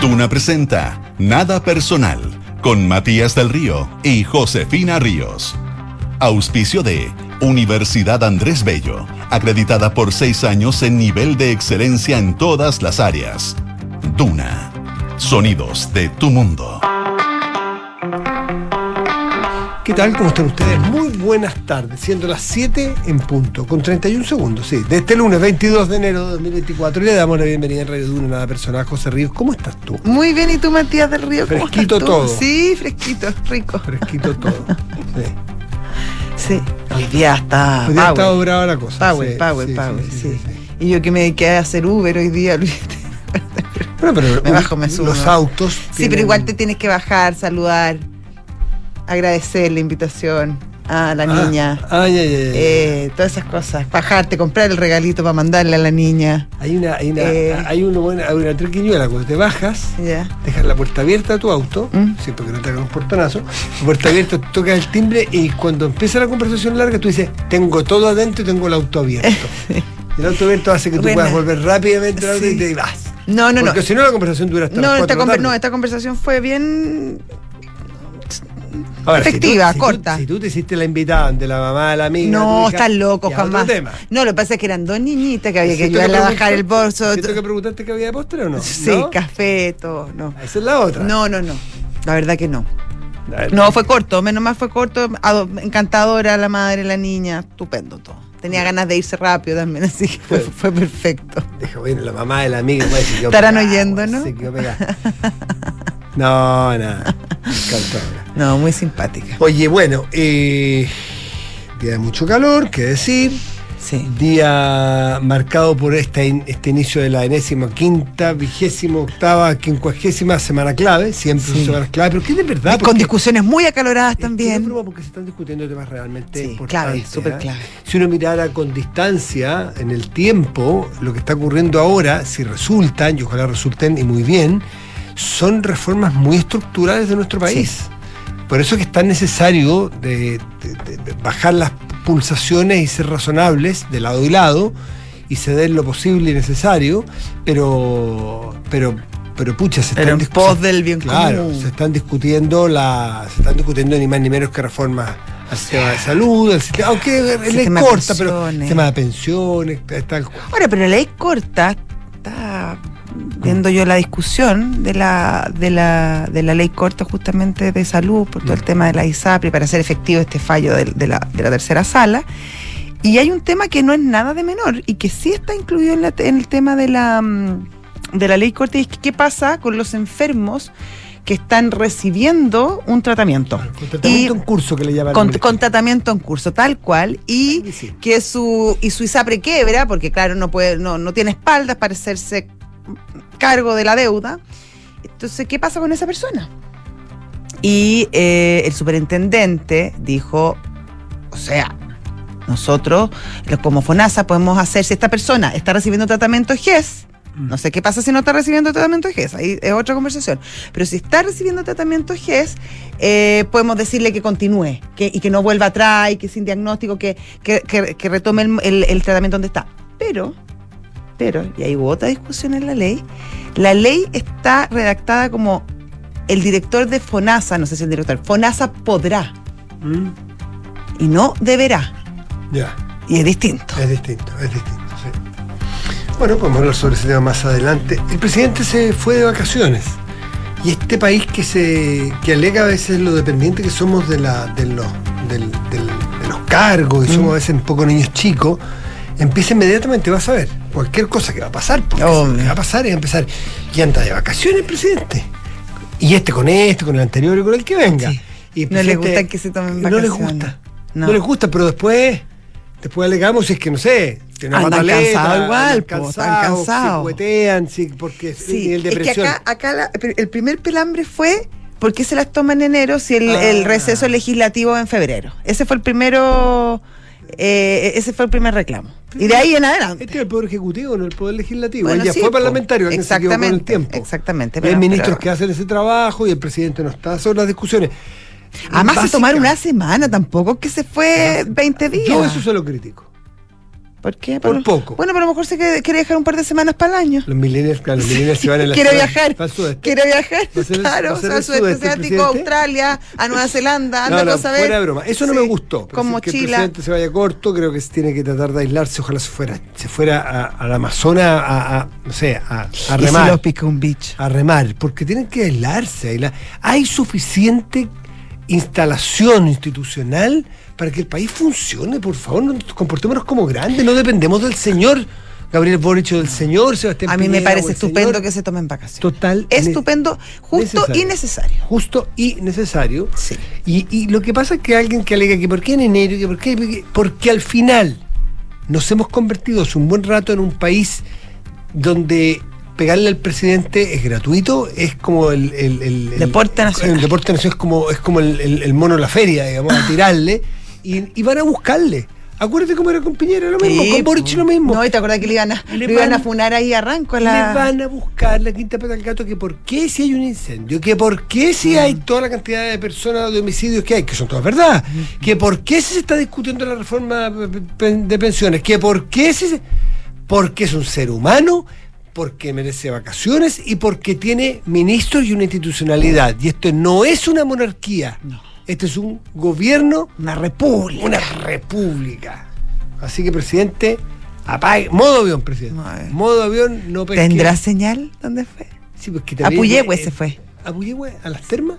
Duna presenta Nada Personal con Matías del Río y Josefina Ríos. Auspicio de Universidad Andrés Bello, acreditada por seis años en nivel de excelencia en todas las áreas. Duna. Sonidos de tu mundo. ¿Qué tal? ¿Cómo están ustedes? Muy buenas tardes, siendo las 7 en punto, con 31 segundos, sí, de este lunes 22 de enero de 2024. Y le damos la bienvenida en Radio Duna, nada personal, José Ríos. ¿Cómo estás tú? Muy bien, ¿y tú, Matías del Río? ¿Cómo Fresquito estás tú? todo. Sí, fresquito, rico. Fresquito todo. Sí. Sí, hoy día está Hoy día power. está brava la cosa. Power, sí, power, sí, power, sí. Y yo que me dediqué a hacer Uber hoy día, olvídate. Bueno, pero Me bajo, me subo. los autos. Sí, tienen- pero igual te tienes que bajar, saludar, agradecer la invitación a la Ah, niña. Ay, ay, ay. eh, todas esas cosas. Bajarte, comprar el regalito para mandarle a la niña. Hay una, hay una, eh. hay una buena, hay una triquiñuela cuando te bajas. Dejas la puerta abierta a tu auto, Mm. siempre que no te hagan un portonazo, la puerta abierta, tocas el timbre y cuando empieza la conversación larga tú dices, tengo todo adentro y tengo el auto abierto. Y el auto abierto hace que tú puedas volver rápidamente al auto y Sí. te vas. No, no, no. Porque si no la conversación dura hasta No, las esta tarde. no, esta conversación fue bien Tú- efectiva, si tú- corta. Si tú te hiciste la invitada de la mamá de la amiga. No, hija, estás loco, ya, otro jamás. No, lo que pasa es que eran dos niñitas que había que ¿Siento ayudarle a bajar el bolso. ¿Siento que preguntaste que había de postre o no? Sí, ¿No? café, todo, no. Esa es la otra. No, no, no. La verdad que no. A. No, fue corto, menos mal fue corto. ado- Encantadora la madre, la niña, estupendo todo. Tenía ganas de irse rápido también, así que fue, fue perfecto. Deja, bueno, la mamá de la amiga se quedó Estarán pegada, oyendo, güey, ¿no? Se quedó pegada. No, nada. Encantadora. No, muy simpática. Oye, bueno, eh, día de mucho calor, qué decir. Sí. Día marcado por este, este inicio de la enésima quinta, vigésima octava, quincuagésima semana clave. Siempre son Sí. semanas clave, pero que de verdad. Y con discusiones muy acaloradas también. porque se están discutiendo temas realmente Sí, importantes. clave, súper ¿ah? clave. Si uno mirara con distancia en el tiempo, lo que está ocurriendo ahora, si resultan, y ojalá resulten y muy bien, son reformas muy estructurales de nuestro país. Por eso es que es tan necesario de, de- de- de bajar las pulsaciones y ser razonables de lado y lado y ceder lo posible y necesario, pero pero pero pucha se están en discu- pos del bien Claro, común. se están discutiendo la se están discutiendo ni más ni menos que reformas al sistema de salud, al sistema, aunque es ley corta, pero pensiones. sistema de pensiones, tal cual. Ahora, pero la ley corta, está viendo yo la discusión de la, de la, de la ley corta justamente de salud por todo el tema de la ISAPRI para hacer efectivo este fallo de, de la, de la tercera sala. Y hay un tema que no es nada de menor y que sí está incluido en, la- en el tema de la, mm, de la ley corta y es que qué pasa con los enfermos que están recibiendo un tratamiento. Con tratamiento Y- en curso que le llaman. Con, con tratamiento en curso, tal cual, y Sí, sí. que su y su ISAPRE quiebra, porque claro, no puede, no, no tiene espaldas para hacerse cargo de la deuda. Entonces, ¿qué pasa con esa persona? Y eh, el superintendente dijo, o sea, nosotros, los- como FONASA, podemos hacer, si esta persona está recibiendo tratamiento GES, no sé qué pasa si no está recibiendo tratamiento GES, ahí es otra conversación. Pero si está recibiendo tratamiento GES, eh, podemos decirle que continúe que, y que no vuelva atrás y que sin diagnóstico, que, que, que- que retome el, el- el tratamiento donde está. Pero, pero, y ahí hubo otra discusión en la ley, la ley está redactada como el director de FONASA, no sé si el director, FONASA podrá Mm, y no deberá. Ya, Y es distinto. es distinto, es distinto, sí. Bueno, podemos hablar sobre ese tema más adelante. El presidente se fue de vacaciones. Y este país que se que alega a veces lo dependiente que somos de la de los del- del- de los cargos y somos a veces un poco niños chicos, empieza inmediatamente, vas a ver, cualquier cosa que va a pasar, porque lo que va a pasar es empezar y anda de vacaciones el presidente. Y este con este, con el anterior y con el que venga. Sí. Y el No le presidente- gusta que se tomen No les vacaciones. gusta. No. No. les gusta, pero después, después alegamos es que no sé, tiene Andan igual, cansados, cansados. Se cuetean, sí, porque Sí, nivel de es que presión. acá, acá la- el primer pelambre fue ¿por qué se las toma en enero si el, Ah. el receso legislativo en febrero? Ese fue el primero, eh, ese fue el primer reclamo. Y de ahí en adelante. Este es el poder ejecutivo, no el poder legislativo. Bueno, Él ya sí, fue parlamentario, con el Exactamente, tiempo. exactamente, Y pero- hay ministros pero- que hacen ese trabajo y el presidente no está sobre las discusiones. Además se tomaron una semana, tampoco que se fue 20 días. Yo eso se lo critico. ¿Por qué? Por Pero- poco. Bueno, pero a lo mejor se quiere, quiere dejar un par de semanas para el año. Los millennials, claro, los millennials se van en la Quiere viajar. Quiere viajar. ¿Va a ser claro, va a ser al sudeste sudeste asiático, presidente? Australia, a Nueva Zelanda, anda No, no, a ver. fuera broma. Eso no Sí, me gustó. Con Parece Que el mochila. presidente se vaya corto, creo que se tiene que tratar de aislarse. Ojalá se fuera, se fuera a- al Amazonas a, a- no sé, a, a si remar. lo pica un bicho. a remar, porque tienen que aislarse. aislar. Hay suficiente instalación institucional para que el país funcione, por favor, no nos comportémonos como grandes, no dependemos del señor Gabriel Boric o del señor Sebastián A mí me parece estupendo señor- que se tomen vacaciones. Total. Estupendo, justo necesario. y necesario. Justo y necesario. Sí. Y, y lo que pasa es que alguien que alega que por qué en enero, que por qué, porque, porque al final nos hemos convertido hace un buen rato en un país donde pegarle al presidente es gratuito, es como el, el- el- el- Deporte nacional. El deporte nacional es como, es como el, mono en la feria, digamos, a tirarle y, y van a buscarle. Acuérdate cómo era con Piñera, lo mismo, Sí, con Boric lo mismo. No, y te acuerdas que le iban a, Le le iban a funar ahí arranco a Le la. van a buscar la quinta pata al gato que por qué si hay un incendio, que por qué si hay toda la cantidad de personas de homicidios que hay, que son todas verdad, que por qué si se está discutiendo la reforma de pensiones, que por qué si se... porque es un ser humano, porque merece vacaciones y porque tiene ministros y una institucionalidad. Y esto no es una monarquía, esto es un gobierno Una república. una república. Así que, presidente, apague. Modo avión, presidente. Modo avión, no pesque. ¿Tendrá señal? ¿Dónde fue? Sí, pues que A también- Puyehue eh, se fue. ¿A Puyehue? ¿A las termas?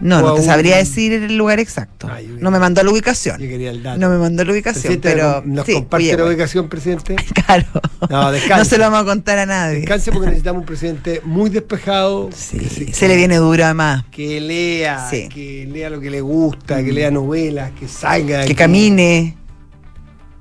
No, no te sabría decir el lugar exacto. Ah, no me mandó la ubicación. Yo quería el dato. No me mandó la ubicación, Presidente, pero. ¿Nos sí, comparte la ubicación, presidente? Claro. No, descanse. No se lo vamos a contar a nadie. Descanse porque necesitamos un presidente muy despejado. Sí, que se, se le viene duro además. Que lea, Sí. que lea lo que le gusta, que lea novelas, que salga. Que camine.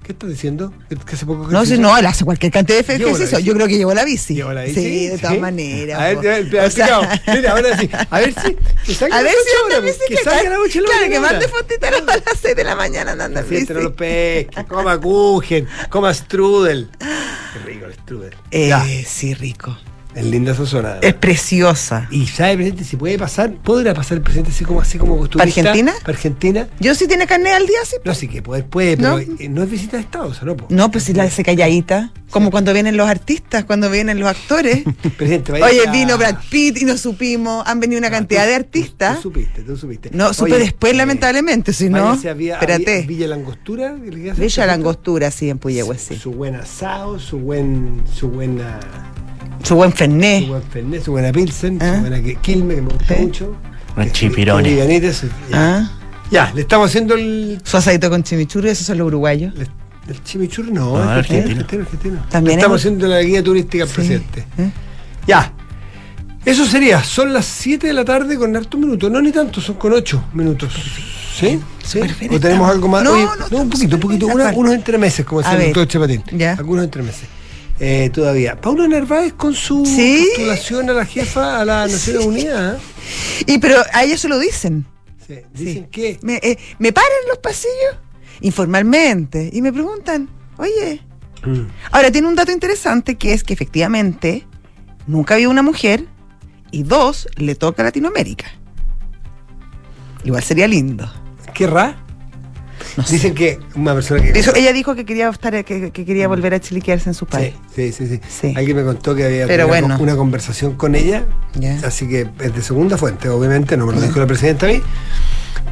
¿Qué estás diciendo? ¿Que hace poco No, si no, él hace cualquier cantidad de ¿Llevó la ejercicio. bici? Yo creo que llevó la bici. ¿Llevó la bici? Sí, de todas ¿Sí? maneras. A ver, ya, ya, O sea. Mira, ahora sí. A ver si. Que salga A ver si anda horas, Que salga a la Claro, que mande fotito a las 6 de la mañana andando en bici. No lo pesque, coma kuchen, coma strudel. Qué rico el strudel. Ya, Eh, sí, rico. Es linda esa zona. Es preciosa. Y sabe, presidente, si puede pasar, podrá pasar el presidente así como así como ¿Para Argentina? Para Argentina. Yo sí tiene carnet al día, sí. No, sí que puede, puede, pero ¿No? eh, no, es visita de Estado, o sea, no. po. No, pues si la hace calladita. Como cuando vienen los artistas, cuando vienen los actores. Presidente, vaya Oye, a- vino Brad Pitt y no supimos. Han venido una Ah, cantidad tú- de artistas. Tú, supiste, tú supiste. No, supe Oye, después, eh, lamentablemente, si no. Espérate. Villa Langostura. Villa Langostura, sí, en Puyehue, sí. su buen asado, su buen, su buena, Su buen su Fernet. buen Fernet, su buena Pilsen, Ah. su buena que- Quilme, que me gusta Sí. mucho. Viganites, ya. Ah, Ya, le estamos haciendo el, Su asadito con chimichurri, esos son los uruguayos. el, el chimichurri, no, No, es argentino, argentino. argentino. También Le estamos es- haciendo la guía turística al Sí. presidente. ¿Eh? Ya. Eso sería, son las 7 de la tarde con hartos minutos, no ni tanto, son con 8 minutos. ¿Sí? ¿Sí? ¿O tenemos algo más? No, Oye, no, un poquito, un poquito, una- unos entremeses, como decía el doctor Chapatín. ya. Algunos entremeses. Eh, todavía. Paula Narváez con su Sí. postulación a la jefa a las Naciones Unidas. ¿eh? Y pero a ellos se lo dicen. Sí, Dicen. Me, eh, me paran los pasillos informalmente y me preguntan, oye, Mm. ahora tiene un dato interesante que es que efectivamente nunca había una mujer y dos, le toca a Latinoamérica. Igual sería lindo. ¿Querrá? No sé. Dicen que una persona que. Eso- ella dijo que quería estar, que, que quería volver a Chile y quedarse en su país. Sí, sí, sí, sí. Alguien me contó que había Pero una, bueno. una conversación con ella, así que es de segunda fuente, obviamente, no me lo dijo la presidenta a mí,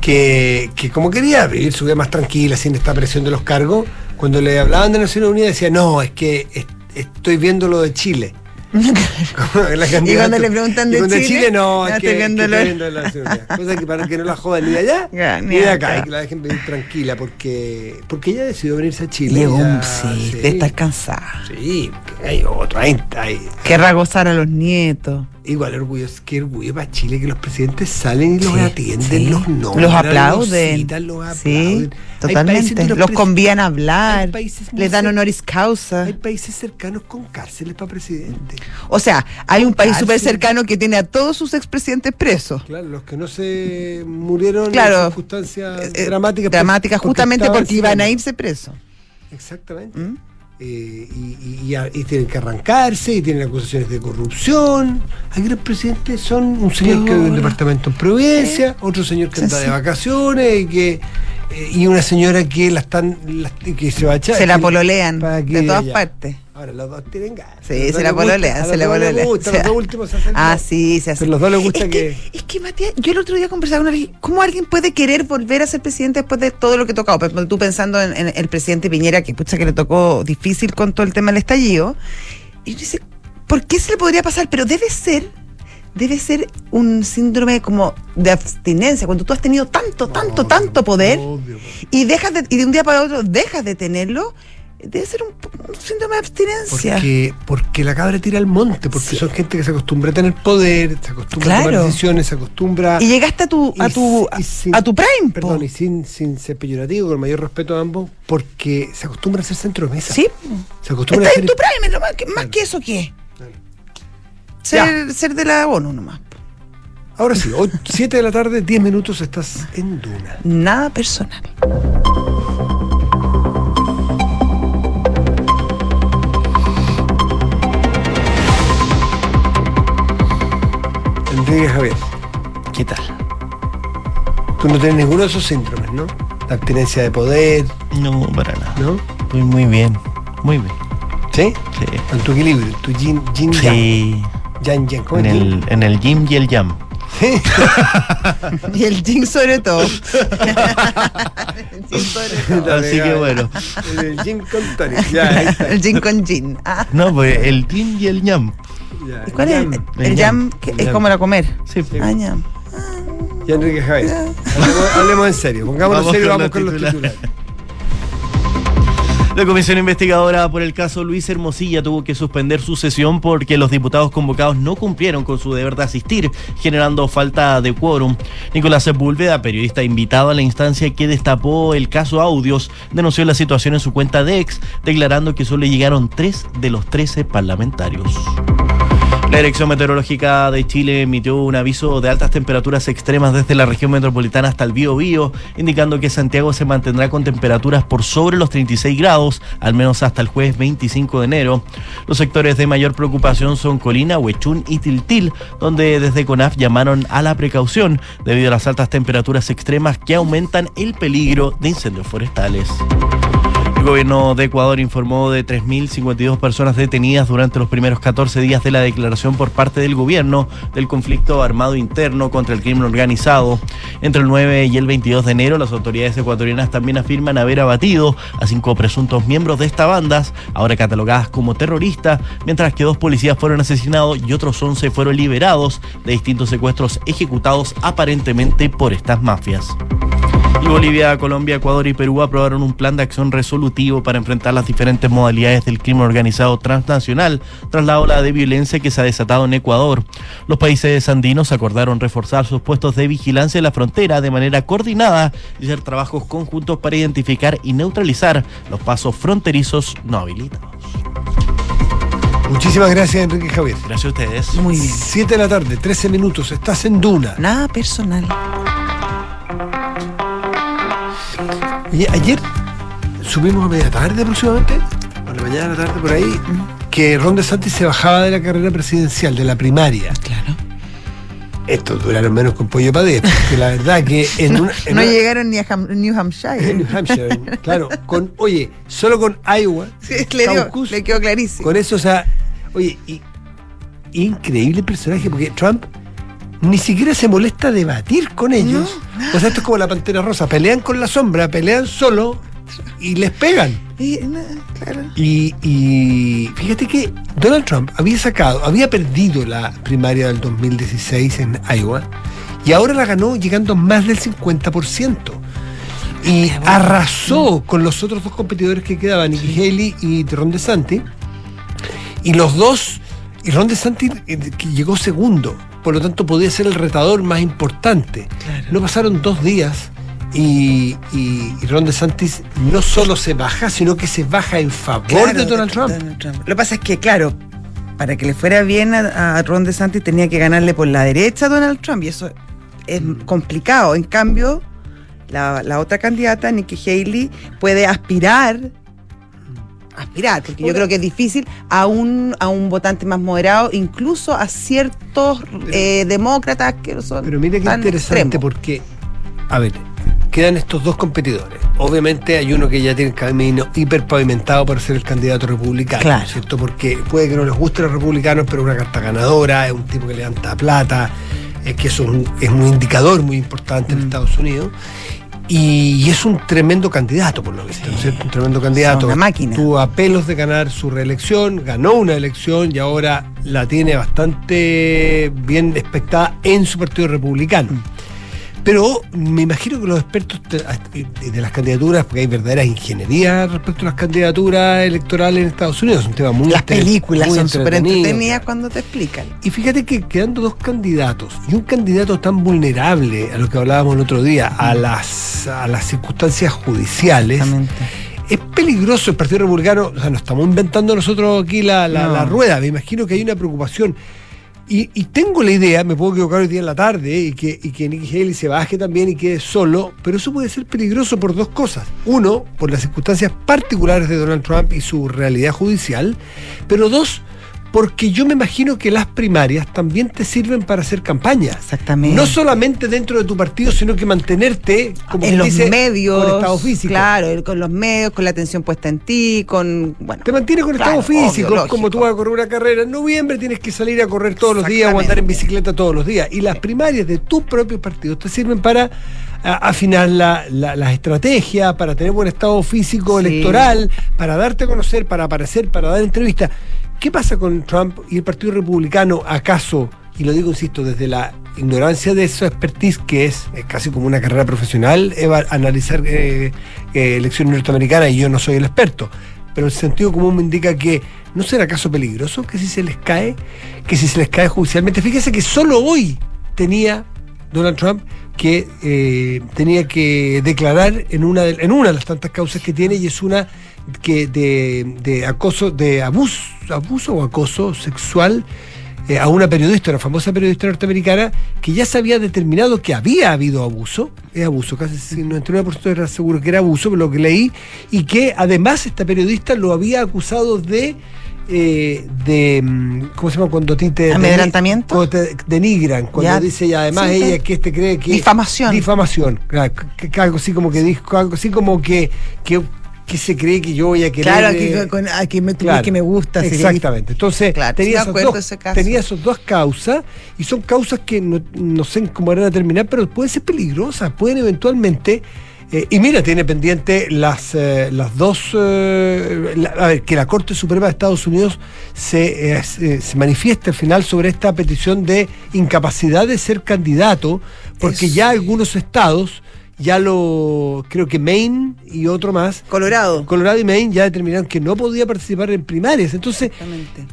que, que como quería vivir su vida más tranquila, sin esta presión de los cargos, cuando le hablaban de Naciones Unidas decía, no, es que es- estoy viendo lo de Chile. La Y cuando le preguntan de cuando Chile, no, no, es estoy que, viendo lo- viendo Unidas. Cosa que para que no la jodan ni de allá ni ni de acá. acá, y que la dejen vivir tranquila, porque, porque ella decidió venirse a Chile. Llegó un sí, de estar cansada. Sí, hay otro, hay, hay- Querrá gozar a los nietos. igual orgullo, qué orgullo para Chile que los presidentes salen y los Sí, atienden, sí. los nombran, Los aplauden. los citan, los Sí, aplauden. Totalmente. Los pres- convían a hablar. Les dan honoris causa. Hay países cercanos con cárceles para presidente. O sea, hay un país Cárcel. súper cercano que tiene a todos sus expresidentes presos. Claro, los que no se murieron Claro. en circunstancias Eh, eh, dramáticas. dramáticas justamente porque iban a irse presos. Exactamente. ¿Mm? Eh, y, y- y a- y tienen que arrancarse, y tienen acusaciones de corrupción. Aquí los presidentes son un señor que vive en Piola. departamento en Providencia, otro señor que anda de vacaciones y que, y una señora que la están la- que se va a echar. Se la pololean de todas ella- partes. Ahora los dos tienen ganas. Sí, se la pololean, se la pololean. gusta, O sea, los dos últimos se hacen Ah, sí, se hace. Pero los dos les gusta es que- Es que, Matías, yo el otro día conversaba con alguien, ¿cómo alguien puede querer volver a ser presidente después de todo lo que tocado? Ejemplo, Tú pensando en, en el presidente Piñera, que pucha que le tocó difícil con todo el tema del estallido, y uno dice, ¿por qué se le podría pasar? Pero debe ser, debe ser un síndrome como de abstinencia, cuando tú has tenido tanto, tanto, tanto poder obvio. y dejas de, y de un día para otro dejas de tenerlo, debe ser un, un síndrome de abstinencia. Porque, porque la cabra tira al monte, porque Sí. son gente que se acostumbra a tener poder, se acostumbra a tomar decisiones, se acostumbra Y llegaste a tu, a Y tu, s- y sin- a tu prime. po. Perdón, y sin, sin ser peyorativo, con el mayor respeto a ambos, porque se acostumbra a ser centro de mesa. Sí. Se acostumbra a ser. en tu prime, lo más, que, más Claro. que eso, ¿qué? Ser, ser de la ONU nomás. Ahora sí, 7 de la tarde, 10 minutos, estás en Duna. Nada personal. Enrique Javier, ¿Qué tal? tú no tienes ninguno de esos síndromes, ¿no? La abstinencia de poder, No, para nada. ¿no? Estoy muy bien. Muy bien. ¿Sí? Sí. En tu equilibrio, tu yin, yin. Sí. Yang, yang. ¿Cómo En el, en el gym y el jam. Y el jean sobre todo. el sobre todo. Así que bueno. El yin con tonic. Ya, ahí está. El jean con jean. Ah, No, pues el gym y el jam. ¿Y cuál yang. es? El, El jam, jam. que El es jam. como la comer. Sí. Ah, jam. Ya, Enrique Javier. Hablemos, hablemos en serio. Pongámonos Vamos serio, con vamos los con los titulares. La comisión investigadora por el caso Luis Hermosilla tuvo que suspender su sesión porque los diputados convocados no cumplieron con su deber de asistir, generando falta de quórum. Nicolás Sepúlveda, periodista invitado a la instancia que destapó el caso Audios, denunció la situación en su cuenta de ex, declarando que solo llegaron tres de los 13 parlamentarios. La Dirección Meteorológica de Chile emitió un aviso de altas temperaturas extremas desde la región metropolitana hasta el Bío Bío, indicando que Santiago se mantendrá con temperaturas por sobre los 36 grados, al menos hasta el jueves 25 de enero. Los sectores de mayor preocupación son Colina, Huechún y Tiltil, donde desde CONAF llamaron a la precaución debido a las altas temperaturas extremas que aumentan el peligro de incendios forestales. El gobierno de Ecuador informó de 3.052 personas detenidas durante los primeros 14 días de la declaración por parte del gobierno del conflicto armado interno contra el crimen organizado. Entre el 9 y el 22 de enero, las autoridades ecuatorianas también afirman haber abatido a cinco presuntos miembros de estas bandas, ahora catalogadas como terroristas, mientras que dos policías fueron asesinados y otros 11 fueron liberados de distintos secuestros ejecutados aparentemente por estas mafias. Y Bolivia, Colombia, Ecuador y Perú aprobaron un plan de acción resolutivo para enfrentar las diferentes modalidades del crimen organizado transnacional tras la ola de violencia que se ha desatado en Ecuador. Los países andinos acordaron reforzar sus puestos de vigilancia en la frontera de manera coordinada y hacer trabajos conjuntos para identificar y neutralizar los pasos fronterizos no habilitados. Muchísimas gracias, Enrique Javier. Gracias a ustedes. Muy bien. 7 de la tarde, 13 minutos. Estás en Duna. Nada personal. Ayer subimos a media tarde aproximadamente, a la mañana, a la tarde por ahí, que Ron DeSantis se bajaba de la carrera presidencial, de la primaria. Claro. Esto duraron menos con pollo padé, porque la verdad que en una, en no una- llegaron ni a Ham- New Hampshire. en New Hampshire, claro, con, oye, solo con Iowa, Sí, le, dio- Caucus, le quedó clarísimo. con eso, o sea, oye, y, increíble personaje, porque Trump ni siquiera se molesta debatir con ellos. O sea, esto es como la pantera rosa, pelean con la sombra, pelean solo y les pegan. Y, na- claro. Y, y fíjate que Donald Trump había sacado, había perdido la primaria del 2016 en Iowa y ahora la ganó llegando a más del 50%. Y arrasó con los otros dos competidores que quedaban, Nikki Haley y Ron DeSantis. Y los dos, y Ron DeSantis eh, que llegó segundo, por lo tanto podía ser el retador más importante. No pasaron dos días y, y- y Ron DeSantis no solo se baja, sino que se baja en favor Claro, de Donald Trump. Lo que pasa es que, claro, para que le fuera bien a, a Ron DeSantis tenía que ganarle por la derecha a Donald Trump y eso es complicado. En cambio, la, la otra candidata, Nikki Haley, puede aspirar aspirar, porque yo creo que es difícil a un, a un votante más moderado, incluso a ciertos eh, demócratas que no son Pero mira qué interesante extremos. porque, a ver, quedan estos dos competidores. Obviamente hay uno que ya tiene el camino hiper pavimentado para ser el candidato republicano, Claro. ¿cierto? Porque puede que no les guste a los republicanos, pero es una carta ganadora, es un tipo que levanta plata, es que eso es un, es un indicador muy importante Mm. en Estados Unidos. Y, y es un tremendo candidato, por lo visto, ¿no es cierto? Un tremendo candidato. una máquina. Tuvo apelos de ganar su reelección, ganó una elección y ahora la tiene bastante bien expectada en su partido republicano. Mm. Pero me imagino que los expertos de, las candidaturas, porque hay verdaderas ingenierías respecto a las candidaturas electorales en Estados Unidos, es un tema muy Las películas muy son súper entretenidas cuando te explican. Y fíjate que quedando dos candidatos y un candidato tan vulnerable a lo que hablábamos el otro día, a las, a las circunstancias judiciales, Exactamente. es peligroso el Partido Republicano, o sea, no estamos inventando nosotros aquí la, la- No. la rueda, me imagino que hay una preocupación. Y, y tengo la idea, me puedo equivocar hoy día en la tarde, y que, y que Nikki Haley se baje también y quede solo, pero eso puede ser peligroso por dos cosas. Uno, por las circunstancias particulares de Donald Trump y su realidad judicial, pero dos, porque yo me imagino que las primarias también te sirven para hacer campaña. Exactamente. No solamente dentro de tu partido, sino que mantenerte como en los dice, medios. con estado físico. Claro, con los medios, con la atención puesta en ti, con. Bueno. Te mantiene con Claro, estado físico, obvio, como tú vas a correr una carrera. En noviembre tienes que salir a correr todos los días o andar en bicicleta todos los días. Y las primarias de tus propios partidos te sirven para afinar la- la- las estrategias, para tener buen estado físico Sí. electoral, para darte a conocer, para aparecer, para dar entrevistas. ¿Qué pasa con Trump y el Partido Republicano? ¿Acaso, y lo digo, insisto, desde la ignorancia de su expertise, que es, casi como una carrera profesional, analizar eh, eh, elecciones norteamericanas, y yo no soy el experto, pero el sentido común me indica que no será acaso peligroso que si se les cae, que si se les cae judicialmente. Fíjese que solo hoy tenía Donald Trump que eh, tenía que declarar en una, de, en una de las tantas causas que tiene y es una que de, de acoso, de abuso, abuso o acoso sexual eh, a una periodista, una famosa periodista norteamericana, que ya se había determinado que había habido abuso, es abuso, casi el 99% era seguro que era abuso, por lo que leí, y que además esta periodista lo había acusado de eh, de mm, ¿cómo se llama cuando te te denigran cuando Ya. dice y además Sí, ella que este cree que Difamación. difamación claro, que- que algo así como que dijo algo así como que que, que se cree que yo voy a querer Claro, eh, aquí, con, aquí me, Claro. que me gusta. Exactamente. Entonces, Claro, tenía, acuerdo dos, de ese caso. tenía esas dos causas y son causas que no, no sé cómo van a terminar, pero pueden ser peligrosas, pueden eventualmente. eh, y mira, tiene pendiente las, eh, las dos. eh, la- a ver, que la Corte Suprema de Estados Unidos se, eh, se, se manifieste al final sobre esta petición de incapacidad de ser candidato, porque Eso. ya algunos estados, ya lo. Creo que Maine y otro más, Colorado. Colorado y Maine ya determinaron que no podía participar en primarias. Entonces,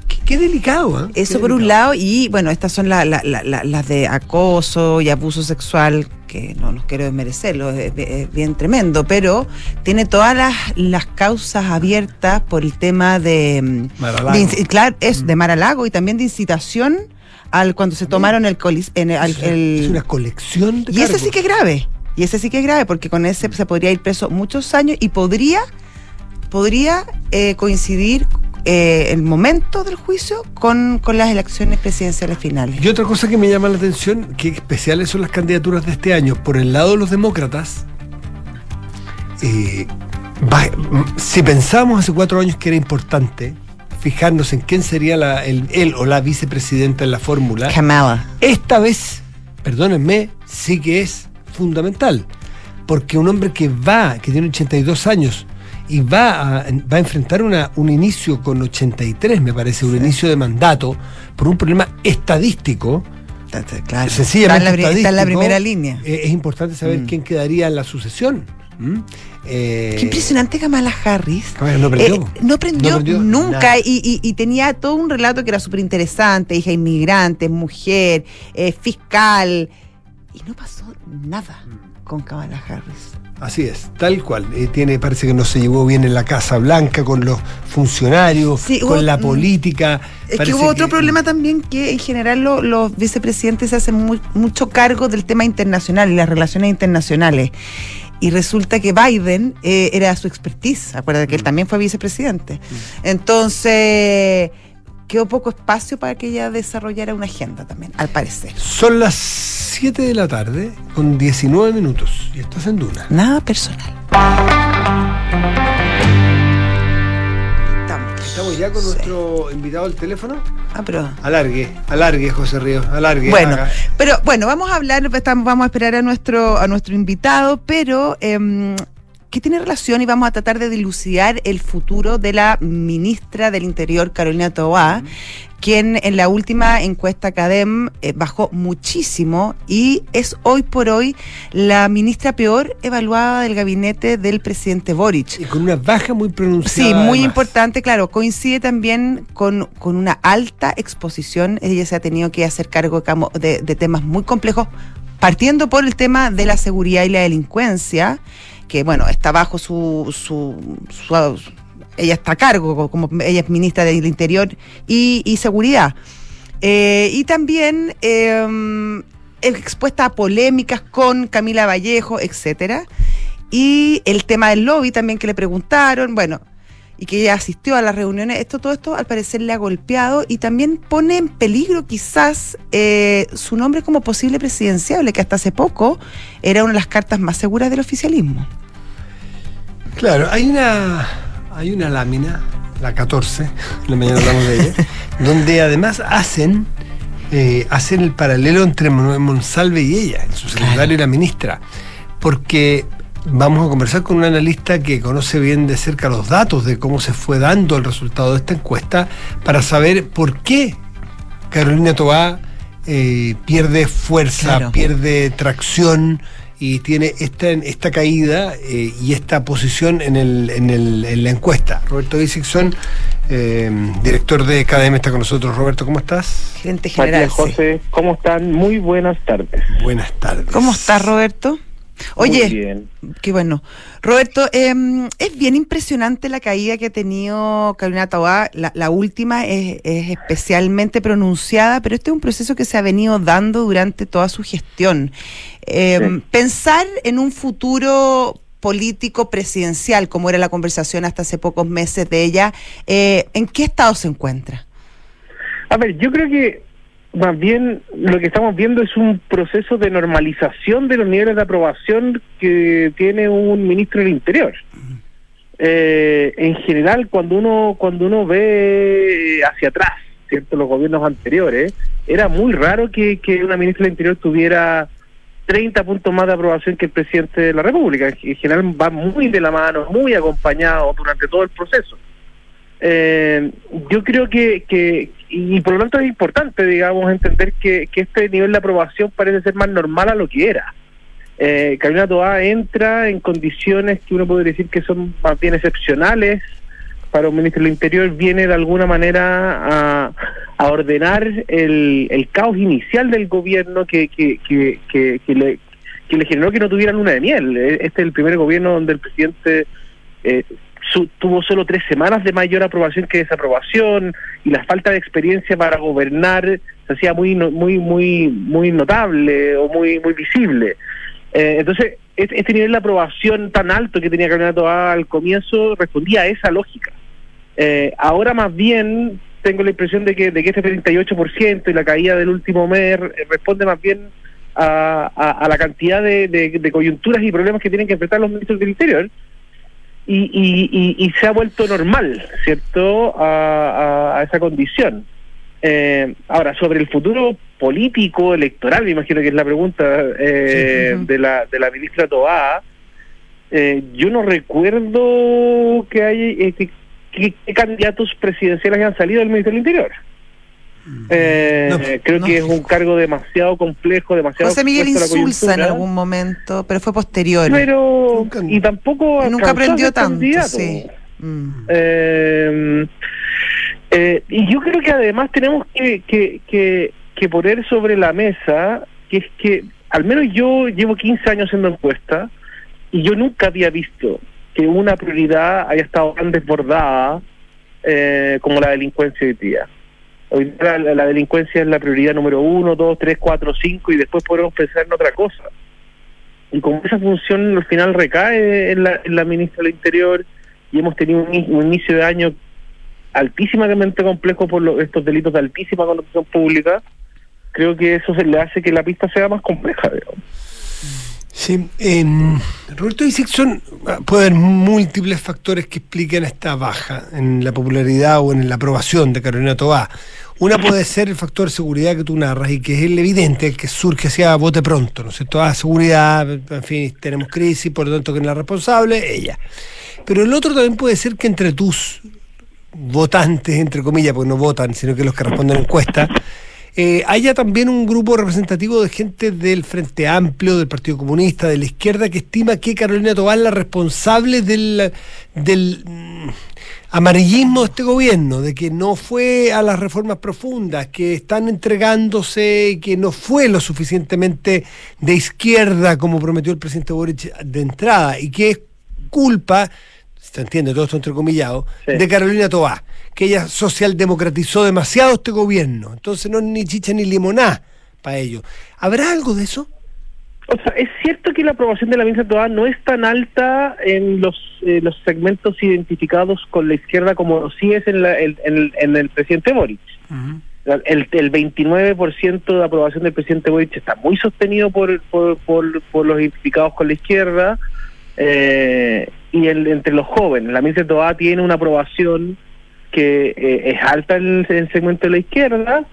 qué, qué delicado. ¿ah? Eso Qué por un lado, y bueno, estas son la- la- la- la- las de acoso y abuso sexual, que no nos quiero desmerecerlo, es, es bien tremendo, pero tiene todas las, las causas abiertas por el tema de, mm, de claro, es de Mar-a-Lago y también de incitación al cuando se tomaron el, colis- en el, al- Es una- el- es una colección de y cargos. sí que es grave. Y ese sí que es grave, porque con ese se podría ir preso muchos años y podría, podría eh, coincidir eh, el momento del juicio con, con las elecciones presidenciales finales. Y otra cosa que me llama la atención, que especiales son las candidaturas de este año. Por el lado de los demócratas, eh, va- si pensábamos hace cuatro años que era importante fijarnos en quién sería la, el, él o la vicepresidenta en la fórmula, Kamala. esta vez, perdónenme, sí que es fundamental. Porque un hombre que va, que tiene 82 años, y va a, va a enfrentar una, un inicio con 83, me parece, un Sí. inicio de mandato, por un problema estadístico, Claro. sencillamente está, en la, pri- está en la estadístico, primera línea. eh, es importante saber Mm. quién quedaría en la sucesión. ¿Mm? Eh, Qué impresionante Kamala Harris. No aprendió. Eh, no aprendió No aprendió nunca y, y- y tenía todo un relato que era súper interesante, hija inmigrante, mujer, fiscal, y no pasó nada con Kamala Harris. Así es, tal cual. Eh, tiene, parece que no se llevó bien en la Casa Blanca con los funcionarios, Sí, con la mm. política. Es que hubo otro problema también que en general lo- los vicepresidentes se hacen mu- mucho cargo del tema internacional y las relaciones internacionales. Y resulta que Biden eh, era su expertise. Acuérdate que él también fue vicepresidente. Entonces, quedó poco espacio para que ella desarrollara una agenda también, al parecer. Son las 7 de la tarde con 19 minutos. Y estás en Duna. Nada personal. Estamos ya con nuestro invitado al teléfono. Ah, pero. Alargue, alargue, José Ríos, alargue. Bueno, haga. pero bueno, vamos a hablar, vamos a esperar a nuestro, a nuestro invitado, pero em, que tiene relación y vamos a tratar de dilucidar el futuro de la ministra del Interior, Carolina Toá, quien en la última encuesta CADEM eh, bajó muchísimo y es hoy por hoy la ministra peor evaluada del gabinete del presidente Boric. Y con una baja muy pronunciada. Sí, muy además. importante, claro. Coincide también con, con una alta exposición. Ella se ha tenido que hacer cargo de de temas muy complejos, partiendo por el tema de la seguridad y la delincuencia, que bueno, está bajo su, su, ella está a cargo, como ella es ministra del Interior y, y Seguridad. Eh, y también eh, expuesta a polémicas con Camila Vallejo, etcétera. Y el tema del lobby también que le preguntaron, bueno, y que ella asistió a las reuniones, esto, todo esto al parecer le ha golpeado y también pone en peligro quizás eh, su nombre como posible presidenciable, que hasta hace poco era una de las cartas más seguras del oficialismo. Claro, hay una, hay una lámina, la 14, en la mañana hablamos de ella, donde además hacen, eh, hacen el paralelo entre Manuel Monsalve y ella, el subsecretario y la ministra. Porque vamos a conversar con un analista que conoce bien de cerca los datos de cómo se fue dando el resultado de esta encuesta para saber por qué Carolina Tobá eh, pierde fuerza, Claro. pierde tracción y tiene esta, esta caída eh, y esta posición en, el, en, el, en la encuesta. Roberto Dixon, eh, director de KDM, está con nosotros. Roberto, ¿cómo estás? Gerente general. Matías sí. José, ¿cómo están? Muy buenas tardes. Buenas tardes. ¿Cómo estás, Roberto? Oye, bien. Qué bueno. Roberto, eh, es bien impresionante la caída que ha tenido Carolina Toá. La, la última es, es especialmente pronunciada, pero este es un proceso que se ha venido dando durante toda su gestión. Eh, Sí. Pensar en un futuro político presidencial, como era la conversación hasta hace pocos meses de ella, eh, ¿en qué estado se encuentra? A ver, yo creo que más bien lo que estamos viendo es un proceso de normalización de los niveles de aprobación que tiene un ministro del Interior. Eh, en general, cuando uno cuando uno ve hacia atrás, cierto, los gobiernos anteriores, era muy raro que, que una ministra del Interior tuviera 30 puntos más de aprobación que el presidente de la República. En general va muy de la mano, muy acompañado durante todo el proceso. Eh, yo creo que, que, y por lo tanto es importante, digamos, entender que, que este nivel de aprobación parece ser más normal a lo que era. Eh, Carolina Toá entra en condiciones que uno puede decir que son más bien excepcionales para un ministro del Interior, viene de alguna manera a, a ordenar el, el caos inicial del gobierno que, que, que, que, que le, que le generó que no tuviera luna de miel. Eh, Este es el primer gobierno donde el presidente eh, su- tuvo solo tres semanas de mayor aprobación que desaprobación y la falta de experiencia para gobernar se hacía muy muy muy muy notable o muy muy visible. Eh, entonces este, nivel de aprobación tan alto que tenía Carolina Toá al comienzo respondía a esa lógica. Eh, ahora más bien tengo la impresión de que de que este 38% y la caída del último mes eh, responde más bien a, a- a la cantidad de- de coyunturas y problemas que tienen que enfrentar los ministros del Interior y, y, y- y se ha vuelto normal, ¿cierto?, a, a- a esa condición. Eh, ahora, sobre el futuro político, electoral, me imagino que es la pregunta eh, Sí, de, la, de la ministra Toá, eh, yo no recuerdo que hay eh, que, que- que candidatos presidenciales hayan salido del Ministerio del Interior. Eh, No, creo no. que es un cargo demasiado complejo, demasiado José Miguel expuesto a la Insulza en algún momento, pero fue posterior. pero Nunca- y tampoco Nunca aprendió tanto, sí. Mm. Eh, eh, y yo creo que además tenemos que, que, que, que poner sobre la mesa que es que al menos yo llevo 15 años haciendo encuestas y yo nunca había visto que una prioridad haya estado tan desbordada eh, como la delincuencia hoy día. Hoy la, delincuencia es la prioridad número uno, dos, tres, cuatro, cinco y después podemos pensar en otra cosa. Y como esa función al final recae en la, en la ministra del Interior y hemos tenido un, in- un inicio de año altísimamente complejo por lo- estos delitos de altísima connotación pública, creo que eso se le hace que la pista sea más compleja. Digamos. Sí, eh, Roberto dice que son, puede haber múltiples factores que expliquen esta baja en la popularidad o en la aprobación de Carolina Tobá. Una puede ser el factor de seguridad que tú narras y que es el evidente, el que surge hacia bote pronto, ¿no es cierto? Ah, seguridad, en fin, tenemos crisis, por lo tanto, ¿quién es la responsable? Ella. Pero el otro también puede ser que entre tus votantes, entre comillas, porque no votan, sino que los que responden a encuestas, eh, haya también un grupo representativo de gente del Frente Amplio, del Partido Comunista, de la izquierda, que estima que Carolina Tobal es la responsable del, del mm, amarillismo de este gobierno, de que no fue a las reformas profundas, que están entregándose, que no fue lo suficientemente de izquierda como prometió el presidente Boric de entrada, y que es culpa, se entiende todo esto entrecomillado, Sí. de Carolina Tobá, que ella socialdemocratizó demasiado este gobierno, entonces no es ni chicha ni limoná para ello. ¿Habrá algo de eso? O sea, es cierto que la aprobación de la ministra Toá no es tan alta en los eh, los segmentos identificados con la izquierda como sí es en, la- el- en- en el presidente Boric. El, el 29% de aprobación del presidente Boric está muy sostenido por, por, por, por los identificados con la izquierda eh, y el, entre los jóvenes. La ministra Toá tiene una aprobación que eh, es alta en el, en el segmento de la izquierda,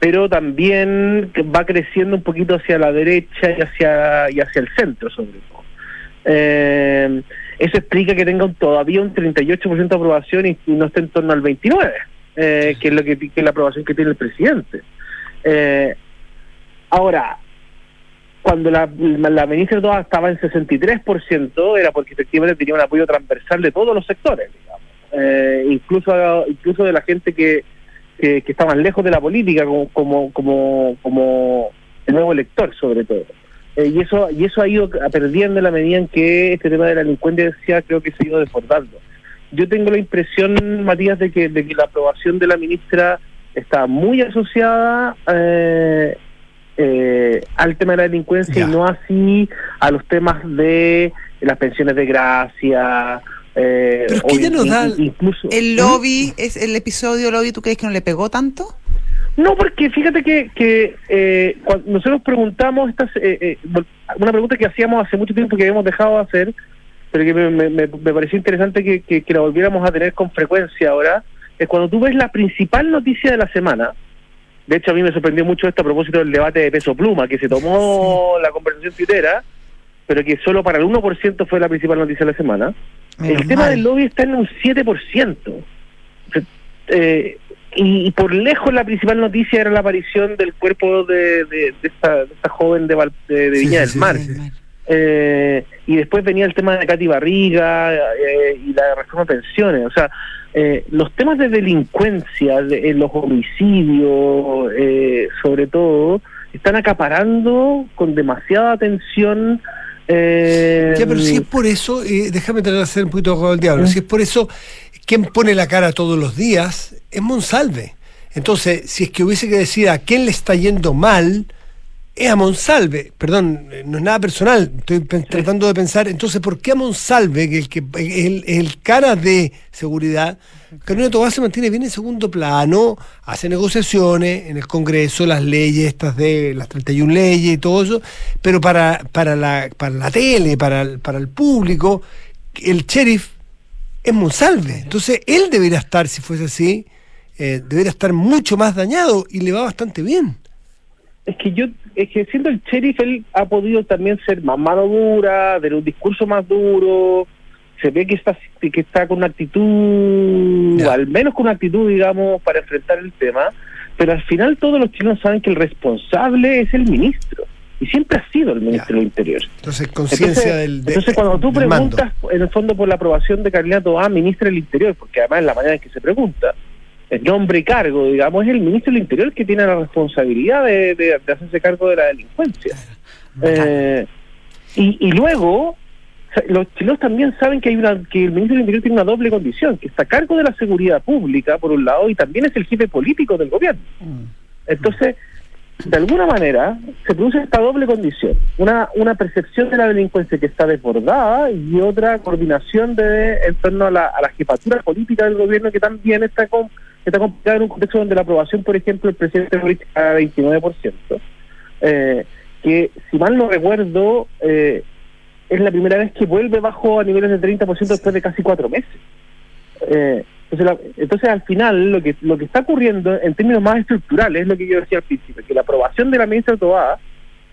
pero también va creciendo un poquito hacia la derecha y hacia, y hacia el centro, sobre todo. Eh, eso explica que tenga un- todavía un 38% de aprobación y, y no esté en torno al 29%, eh, que es lo que, que es la aprobación que tiene el presidente. Eh, ahora, cuando la, la ministra Toa estaba en 63%, era porque efectivamente tenía un apoyo transversal de todos los sectores, digamos. Eh, incluso, incluso de la gente que, que, que está más lejos de la política, como, como, como, como el nuevo elector, sobre todo. Eh, y eso y eso ha ido perdiendo en la medida en que este tema de la delincuencia creo que se ha ido desbordando. Yo tengo la impresión, Matías, de que, de que la aprobación de la ministra está muy asociada eh, eh, al tema de la delincuencia Ya. y no así a los temas de las pensiones de gracia. Eh, Pero es que o ella nos in- da- incluso El lobby, es el episodio lobby, ¿tú crees que no le pegó tanto? No, porque fíjate que, que eh, cuando nosotros preguntamos estas, eh, eh, una pregunta que hacíamos hace mucho tiempo que habíamos dejado de hacer, pero que me, me, me- me pareció interesante que, que- que la volviéramos a tener con frecuencia ahora, es cuando tú ves la principal noticia de la semana, de hecho a mí me sorprendió mucho esto a propósito del debate de peso pluma, que se tomó la conversación tuitera, pero que solo para el 1% fue la principal noticia de la semana. Menos el tema mal. del lobby está en un 7%. O sea, eh, y, y por lejos la principal noticia era la aparición del cuerpo de, de- de esta, de esta joven de, Val- de, Viña sí, del Mar. sí, Eh, y después venía el tema de Katy Barriga eh, y la reforma de pensiones. O sea, eh, los temas de delincuencia, de, eh, los homicidios, eh, sobre todo, están acaparando con demasiada atención. Eh, Ya, pero si es por eso, eh, déjame tratar de hacer un poquito de del diablo, Mm. si es por eso, quien pone la cara todos los días es Monsalve. Entonces, si es que hubiese que decir a quién le está yendo mal, es a Monsalve. Perdón, eh, no es nada personal, estoy tratando de pensar, entonces, ¿por qué a Monsalve, que el, que, el, el cara de seguridad, Carolina Tobá se mantiene bien en segundo plano, hace negociaciones en el Congreso, las leyes estas de las 31 leyes y todo eso, pero para, para, la, para la tele, para el, para el público, el sheriff es Monsalve. Entonces, él debería estar, si fuese así, eh, debería estar mucho más dañado y le va bastante bien. Es que yo, es que siendo el sheriff, él ha podido también ser más mano dura, tener un discurso más duro. Se ve que está, que está con una actitud, Ya. al menos con una actitud, digamos, para enfrentar el tema. Pero al final todos los chilenos saben que el responsable es el ministro. Y siempre ha sido el ministro del Interior. Entonces, conciencia del. de- entonces, cuando tú mando. preguntas, en el fondo, por la aprobación de Carolina Tobá, ministra del Interior, porque además es la manera en que se pregunta, nombre y cargo, digamos, es el ministro del Interior que tiene la responsabilidad de, de- de hacerse cargo de la delincuencia. Eh, y, y luego, los chilenos también saben que hay una que el ministro del Interior tiene una doble condición, que está a cargo de la seguridad pública, por un lado, y también es el jefe político del gobierno. Entonces, de alguna manera, se produce esta doble condición. Una, una percepción de la delincuencia que está desbordada y otra coordinación de, en torno a la, a la jefatura política del gobierno que también está con- está complicada en un contexto donde la aprobación, por ejemplo, el presidente Boric a 29%, eh, que si mal no recuerdo, eh, es la primera vez que vuelve bajo a niveles del 30% después de casi cuatro meses. Eh, entonces, la- entonces, al final, lo que lo que está ocurriendo en términos más estructurales es lo que yo decía al principio, que la aprobación de la ministra Tobá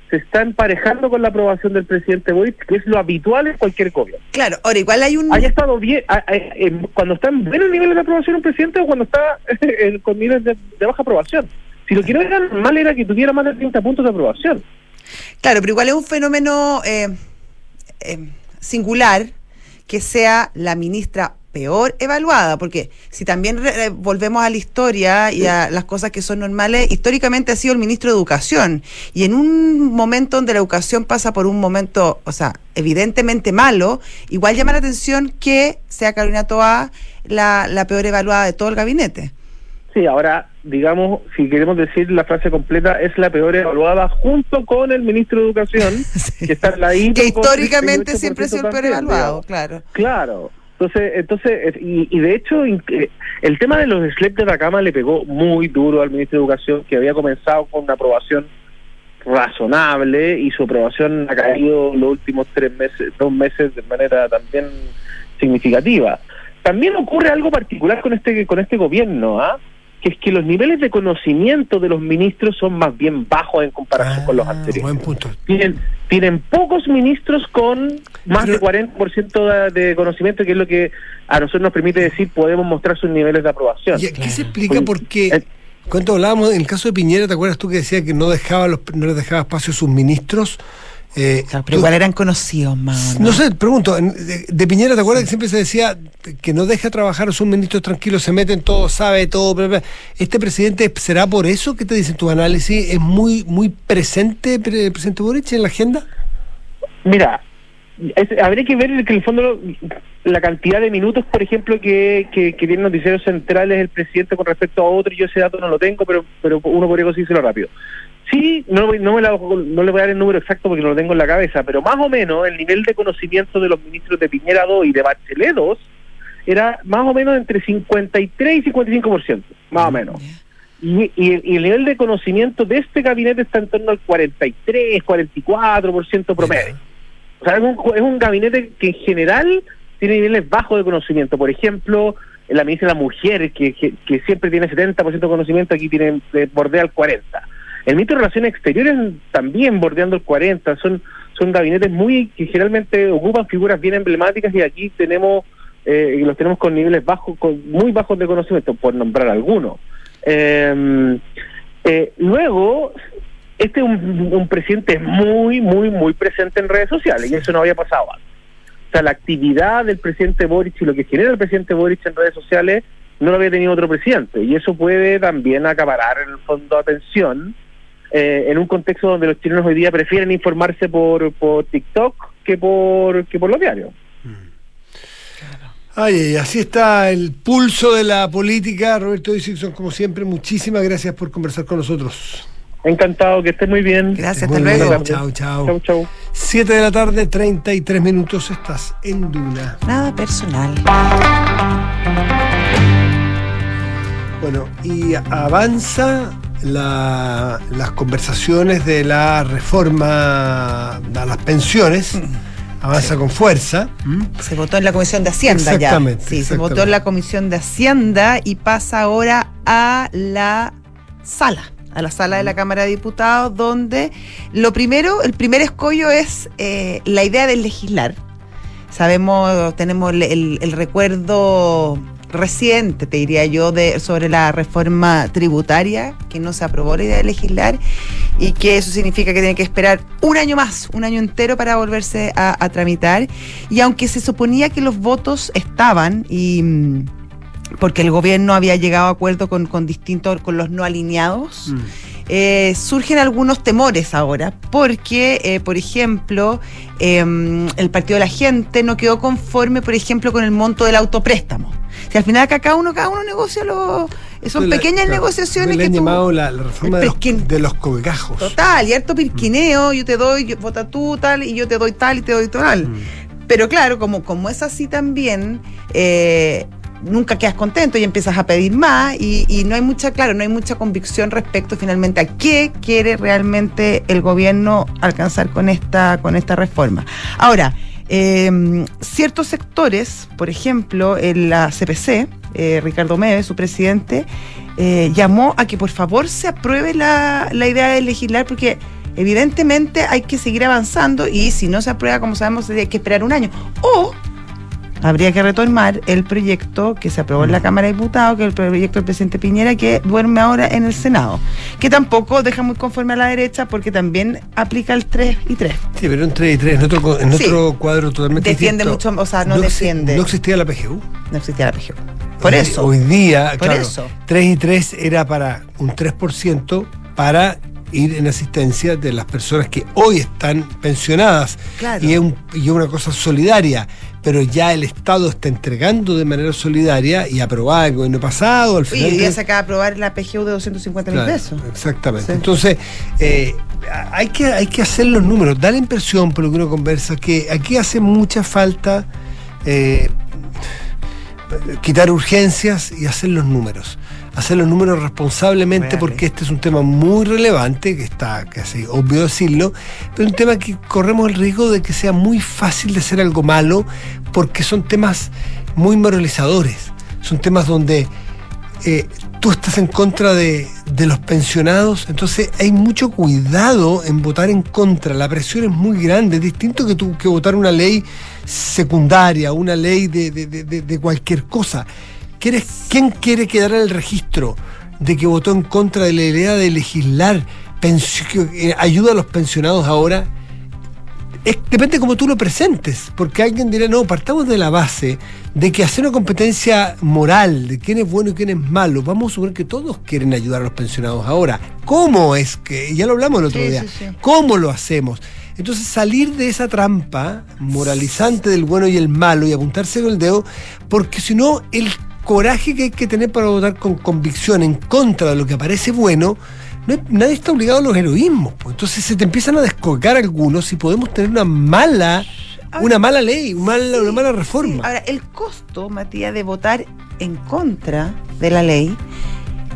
se está emparejando con la aprobación del presidente Boric, que es lo habitual en cualquier gobierno. Claro, ahora igual hay un... haya estado bien, a- cuando está en buenos niveles de aprobación un presidente o cuando está con niveles de, de baja aprobación. Si lo que no era normal era que tuviera más de 30 puntos de aprobación. Claro, pero igual es un fenómeno eh, eh, singular que sea la ministra peor evaluada, porque si también eh, volvemos a la historia y a las cosas que son normales, históricamente ha sido el ministro de Educación, y en un momento donde la educación pasa por un momento, o sea, evidentemente malo, igual llama la atención que sea Carolina Toa la, la peor evaluada de todo el gabinete. Sí, ahora, digamos, si queremos decir la frase completa, es la peor evaluada junto con el ministro de Educación, Sí. que está en la INE que históricamente 38% siempre ha sido el peor evaluado, claro. Claro. Entonces, entonces y, y de hecho, eh, el tema de los SLEP de Atacama le pegó muy duro al ministro de Educación, que había comenzado con una aprobación razonable y su aprobación ha caído los últimos tres meses, dos meses de manera también significativa. También ocurre algo particular con este con este gobierno, ¿ah? Que es que los niveles de conocimiento de los ministros son más bien bajos en comparación con los Ah, anteriores Buen punto. tienen, tienen pocos ministros con más Pero- de 40% de, de conocimiento, que es lo que a nosotros nos permite decir podemos mostrar sus niveles de aprobación. ¿Y a ¿Qué se explica por qué? eh, Cuando hablábamos, en el caso de Piñera, ¿te acuerdas tú que decía que no dejaba los, no les dejaba espacio a sus ministros? Eh, Claro, tú- pero igual eran conocidos más. no sé, pregunto, de, de Piñera, ¿te acuerdas que siempre se decía que no deja trabajar a sus ministros tranquilos, se meten todo, sabe todo? bla, bla? ¿Este presidente será por eso? ¿Qué te dicen tus análisis? ¿Es muy muy presente pre- el presidente Boric en la agenda? Mira, es- habría que ver que en el fondo lo- la cantidad de minutos, por ejemplo, que, que, que tiene noticieros centrales el presidente con respecto a otro. Yo ese dato no lo tengo, pero pero uno podría conseguírselo rápido. Sí, no, no, me la- no le voy a dar el número exacto porque no lo tengo en la cabeza, pero más o menos el nivel de conocimiento de los ministros de Piñera 2 y de Bachelet 2 era más o menos entre 53 y 55%, más o menos. Y, y el- y el nivel de conocimiento de este gabinete está en torno al 43, 44% promedio. O sea, es un, es un gabinete que en general tiene niveles bajos de conocimiento. Por ejemplo, la ministra de la Mujer, que, que, que siempre tiene 70% de conocimiento, aquí tiene eh, bordea el 40%. El ministro de Relaciones Exteriores también bordeando el 40%. Son, son gabinetes muy que generalmente ocupan figuras bien emblemáticas y aquí tenemos eh, los tenemos con niveles bajos, con muy bajos de conocimiento, por nombrar algunos. Eh, eh, luego, este es un, un presidente muy, muy, muy presente en redes sociales y eso no había pasado antes. O sea, la actividad del presidente Boric y lo que genera el presidente Boric en redes sociales no lo había tenido otro presidente y eso puede también acaparar en el fondo atención eh, en un contexto donde los chilenos hoy día prefieren informarse por, por TikTok que por, que por los diarios. Ay, ay, así está el pulso de la política. Roberto Dixon, como siempre, muchísimas gracias por conversar con nosotros. Encantado, que estés muy bien. Gracias, hasta bien, luego. Chao, chao. Chau, chau. 7 de la tarde, 33 minutos, estás en Duna. Nada personal. Bueno, y avanza la- las conversaciones de la reforma a las pensiones, avanza con fuerza. ¿m? Se votó en la Comisión de Hacienda ya. Exactamente, Sí, se votó en la Comisión de Hacienda y pasa ahora a la sala, a la sala de la Cámara de Diputados, donde lo primero, el primer escollo es eh, la idea de legislar. Sabemos, tenemos el, el- el recuerdo reciente, te diría yo, de, sobre la reforma tributaria, que no se aprobó la idea de legislar y que eso significa que tiene que esperar un año más, un año entero para volverse a, tramitar. Y aunque se suponía que los votos estaban y mm, porque el gobierno había llegado a acuerdo con, con distintos, con los no alineados, eh, surgen algunos temores ahora, porque, eh, por ejemplo, em, el Partido de la Gente no quedó conforme, por ejemplo, con el monto del autopréstamo. Si al final acá cada uno, cada uno negocia los... Son La- pequeñas claro, negociaciones le que tú... llamado la, la reforma de los, Pesquín. de los cogajos. Total, y harto pirquineo, yo te doy, yo, vota tú tal, y yo te doy tal y te doy tal. Mm. Pero claro, como, como es así también, eh, nunca quedas contento y empiezas a pedir más y, y no hay mucha, claro, no hay mucha convicción respecto finalmente a qué quiere realmente el gobierno alcanzar con esta, con esta reforma. Ahora, eh, ciertos sectores, por ejemplo, en la CPC, eh, Ricardo Meve, su presidente, eh, llamó a que por favor se apruebe la, la idea de legislar porque evidentemente hay que seguir avanzando y si no se aprueba, como sabemos, hay que esperar un año. O habría que retomar el proyecto que se aprobó en la Cámara de Diputados, que es el proyecto del presidente Piñera, que duerme ahora en el Senado, que tampoco deja muy conforme a la derecha porque también aplica el 3 y 3. Sí, pero en 3 y 3, en otro, en Sí. otro cuadro totalmente Defiende distinto. mucho, o sea, no, exi- defiende. No existía la PGU. No existía la PGU. Por Hoy- eso. Hoy día, Por claro, eso. 3 y 3 era para un 3% para ir en asistencia de las personas que hoy están pensionadas. Claro. Y es, un- y es una cosa solidaria, pero ya el Estado está entregando de manera solidaria y aprobada el gobierno pasado, al final. día de- se acaba de aprobar la PGU de 250 mil Claro, pesos. Exactamente. Sí. Entonces, eh, hay, que, hay que hacer los números. Da la impresión, por lo que uno conversa, que aquí hace mucha falta eh, quitar urgencias y hacer los números. Hacer los números responsablemente porque este es un tema muy relevante, que está casi obvio decirlo, pero un tema que corremos el riesgo de que sea muy fácil de hacer algo malo porque son temas muy moralizadores. Son temas donde eh, tú estás en contra de, de los pensionados, entonces hay mucho cuidado en votar en contra. La presión es muy grande, es distinto que tú que votar una ley secundaria, una ley de- de- de cualquier cosa. ¿Quieres, ¿Quién quiere quedar en el registro de que votó en contra de la idea de legislar eh, ayuda a los pensionados ahora? Es- depende cómo tú lo presentes, porque alguien dirá, no, partamos de la base de que hacer una competencia moral de quién es bueno y quién es malo, vamos a suponer que todos quieren ayudar a los pensionados ahora. ¿Cómo es que, ya lo hablamos el otro Sí, día, sí, sí. cómo lo hacemos? Entonces salir de esa trampa moralizante del bueno y el malo y apuntarse con el dedo, porque si no, el coraje que hay que tener para votar con convicción en contra de lo que parece bueno, no hay- nadie está obligado a los heroísmos. pues. Entonces se te empiezan a descolgar algunos y podemos tener una mala, una mala ley, una mala, una mala reforma. Ahora, el costo, Matías, de votar en contra de la ley,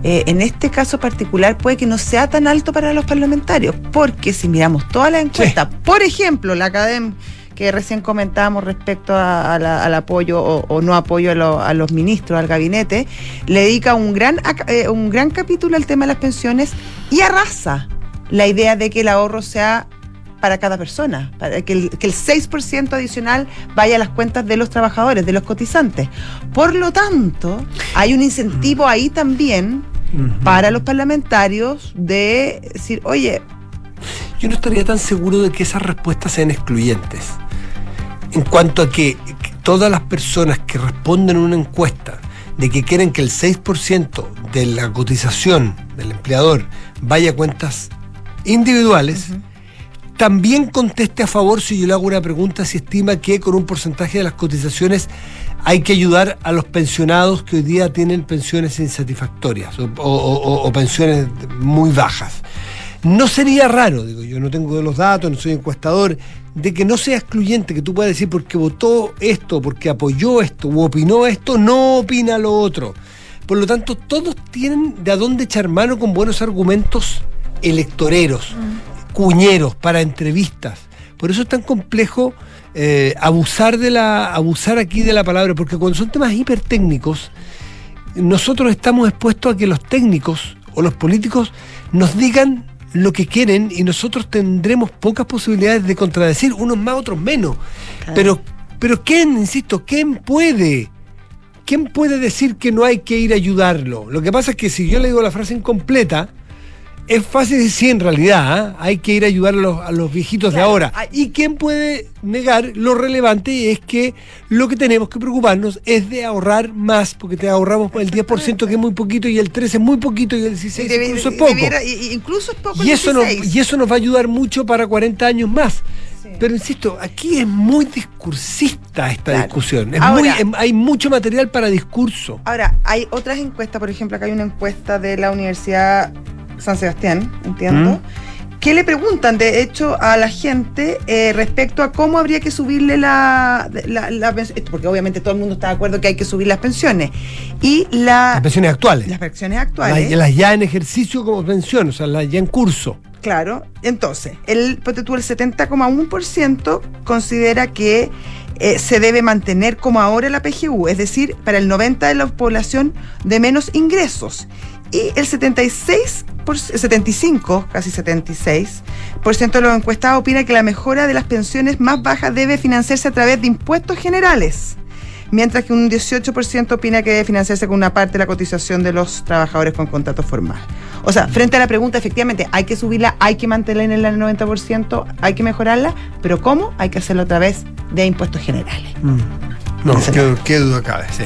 eh, en este caso particular, puede que no sea tan alto para los parlamentarios, porque si miramos todas las encuestas, por ejemplo, la Academ que recién comentábamos respecto a- a la- al apoyo o, o no apoyo a, lo- a los ministros, al gabinete, le dedica un gran, eh, un gran capítulo al tema de las pensiones y arrasa la idea de que el ahorro sea para cada persona, para que el, que el 6% adicional vaya a las cuentas de los trabajadores, de los cotizantes. Por lo tanto, hay un incentivo ahí también para los parlamentarios de decir, oye, Yo no estaría tan seguro de que esas respuestas sean excluyentes. En cuanto a que, todas las personas que responden a una encuesta de que quieren que el 6% de la cotización del empleador vaya a cuentas individuales, también conteste a favor si yo le hago una pregunta si estima que con un porcentaje de las cotizaciones hay que ayudar a los pensionados que hoy día tienen pensiones insatisfactorias o, o- o- o pensiones muy bajas. No sería raro, digo yo, no tengo los datos, no soy encuestador, de que no sea excluyente, que tú puedas decir porque votó esto, porque apoyó esto, o opinó esto, no opina lo otro. Por lo tanto, todos tienen de a dónde echar mano con buenos argumentos electoreros, cuñeros, para entrevistas. Por eso es tan complejo eh, abusar de la, abusar aquí de la palabra, porque cuando son temas hipertécnicos, nosotros estamos expuestos a que los técnicos o los políticos nos digan lo que quieren y nosotros tendremos pocas posibilidades de contradecir, unos más, otros menos. Pero, pero ¿quién, insisto, quién puede? ¿Quién puede decir que no hay que ir a ayudarlo? Lo que pasa es que si yo le digo la frase incompleta, es fácil decir en realidad, ¿ah? hay que ir a ayudar a los, a los viejitos Claro, de ahora. ¿Y quién puede negar lo relevante es que lo que tenemos que preocuparnos es de ahorrar más, porque te ahorramos el 10% que es muy poquito y el 13 es muy poquito y el 16 debi- incluso es poco. debiera- y- y incluso es poco Y el eso, nos, 16. y eso nos va a ayudar mucho para 40 años más. Sí. Pero insisto, aquí es muy discursista esta Claro. discusión. Es Ahora- muy, hay mucho material para discurso. Ahora, hay otras encuestas, por ejemplo, acá hay una encuesta de la Universidad San Sebastián, entiendo, ¿Qué le preguntan, de hecho, a la gente eh, respecto a cómo habría que subirle la, la, Porque obviamente todo el mundo está de acuerdo que hay que subir las pensiones. Y la, Las pensiones actuales. las pensiones actuales. las ya en ejercicio como pensión, o sea, las ya en curso. Claro, entonces, el, tú, el 70,1% considera que eh, se debe mantener como ahora la PGU, es decir, para el 90% de la población de menos ingresos. Y el 76, por, 75, casi 76, por ciento de los encuestados opina que la mejora de las pensiones más bajas debe financiarse a través de impuestos generales mientras que un 18% opina que debe financiarse con una parte de la cotización de los trabajadores con contrato formal. O sea, frente a la pregunta, efectivamente, hay que subirla, hay que mantenerla en el 90%, hay que mejorarla, pero ¿cómo? Hay que hacerlo a través de impuestos generales. No, qué, qué duda cabe, sí.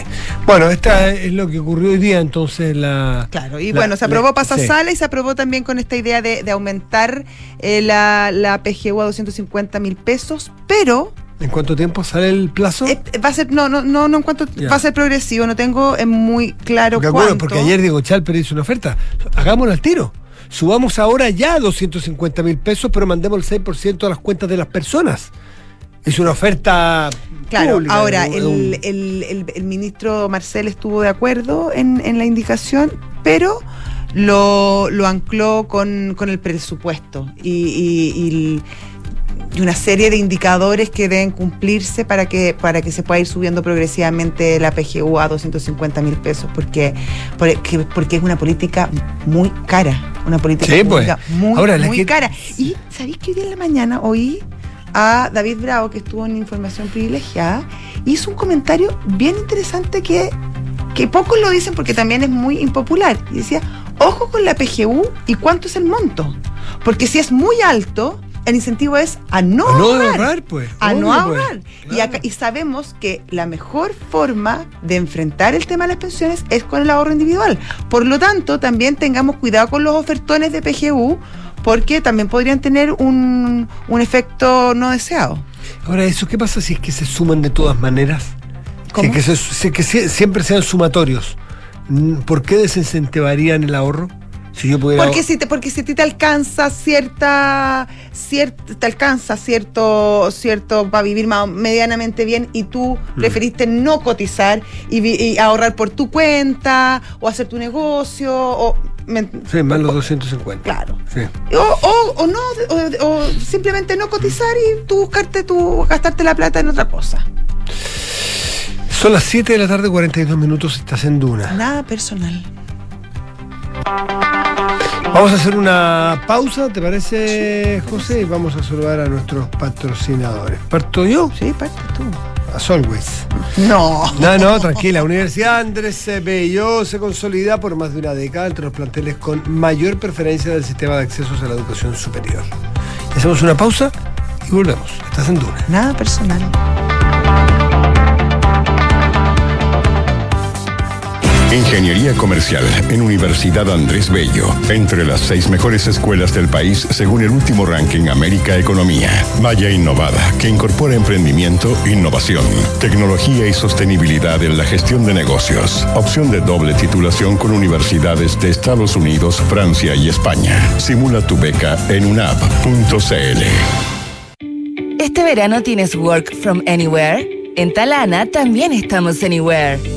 Bueno, esta es lo que ocurrió hoy día, entonces la. Claro, y la- bueno, se aprobó la- pasasala y se aprobó también con esta idea de, de aumentar eh, la, la PGU a 250 mil pesos, pero sí. ¿En cuánto tiempo sale el plazo? eh, va a ser, no, no, no, no en cuanto, Ya. va a ser progresivo, no tengo eh, muy claro porque, cuánto. acuerdo, porque ayer Diego Chalper hizo una oferta. Hagámoslo al tiro. Subamos ahora ya a 250 mil pesos, pero mandemos el 6% a las cuentas de las personas. Es una oferta. Claro, pública, ahora el, el- el- el ministro Marcel estuvo de acuerdo en, en la indicación, pero lo, lo ancló con, con el presupuesto y, y- una serie de indicadores que deben cumplirse para que, para que se pueda ir subiendo progresivamente la PGU a 250 mil pesos, porque, porque, porque es una política muy cara, una política Sí, pues. muy, Ahora, la muy que- cara. Y ¿sabéis que hoy día en la mañana oí a David Bravo, que estuvo en Información Privilegiada, hizo un comentario bien interesante que, que pocos lo dicen porque también es muy impopular. Y decía, ojo con la PGU y cuánto es el monto. Porque si es muy alto, el incentivo es a no, A no ahorrar. ahorrar, pues. A no Obvio, pues. ahorrar. Y, acá- y sabemos que la mejor forma de enfrentar el tema de las pensiones es con el ahorro individual. Por lo tanto, también tengamos cuidado con los ofertones de PGU, porque también podrían tener un, un efecto no deseado. Ahora, ¿eso qué pasa si es que se suman de todas maneras? Si ¿Cómo? es que, se- si es que sie- siempre sean sumatorios. ¿Por qué desincentivarían el ahorro? Si yo pudiera. Porque si te, porque si a ti te alcanza cierta, cierta te alcanza cierto, cierto para vivir más, medianamente bien y tú Mm. preferiste no cotizar y, y ahorrar por tu cuenta o hacer tu negocio o me- Sí, más los 250. Claro. Sí. O, o, o no, o, o simplemente no cotizar y tú buscarte tu, gastarte la plata en otra cosa. Son las 7 de la tarde, 42 minutos, estás en Duna. Nada personal. Vamos a hacer una pausa, ¿te parece, José? Y vamos a saludar a nuestros patrocinadores. ¿Parto yo? Sí, parte tú. As always. No. No, no, tranquila. Universidad Andrés Bello se consolida por más de una década entre los planteles con mayor preferencia del sistema de accesos a la educación superior. Hacemos una pausa y volvemos. Estás en Duna. Nada personal. Ingeniería Comercial en Universidad Andrés Bello. Entre las seis mejores escuelas del país según el último ranking América Economía. Vaya Innovada, que incorpora emprendimiento, innovación, tecnología y sostenibilidad en la gestión de negocios. Opción de doble titulación con universidades de Estados Unidos, Francia y España. Simula tu beca en unap.cl. Este verano tienes Work from Anywhere. En Talana también estamos Anywhere.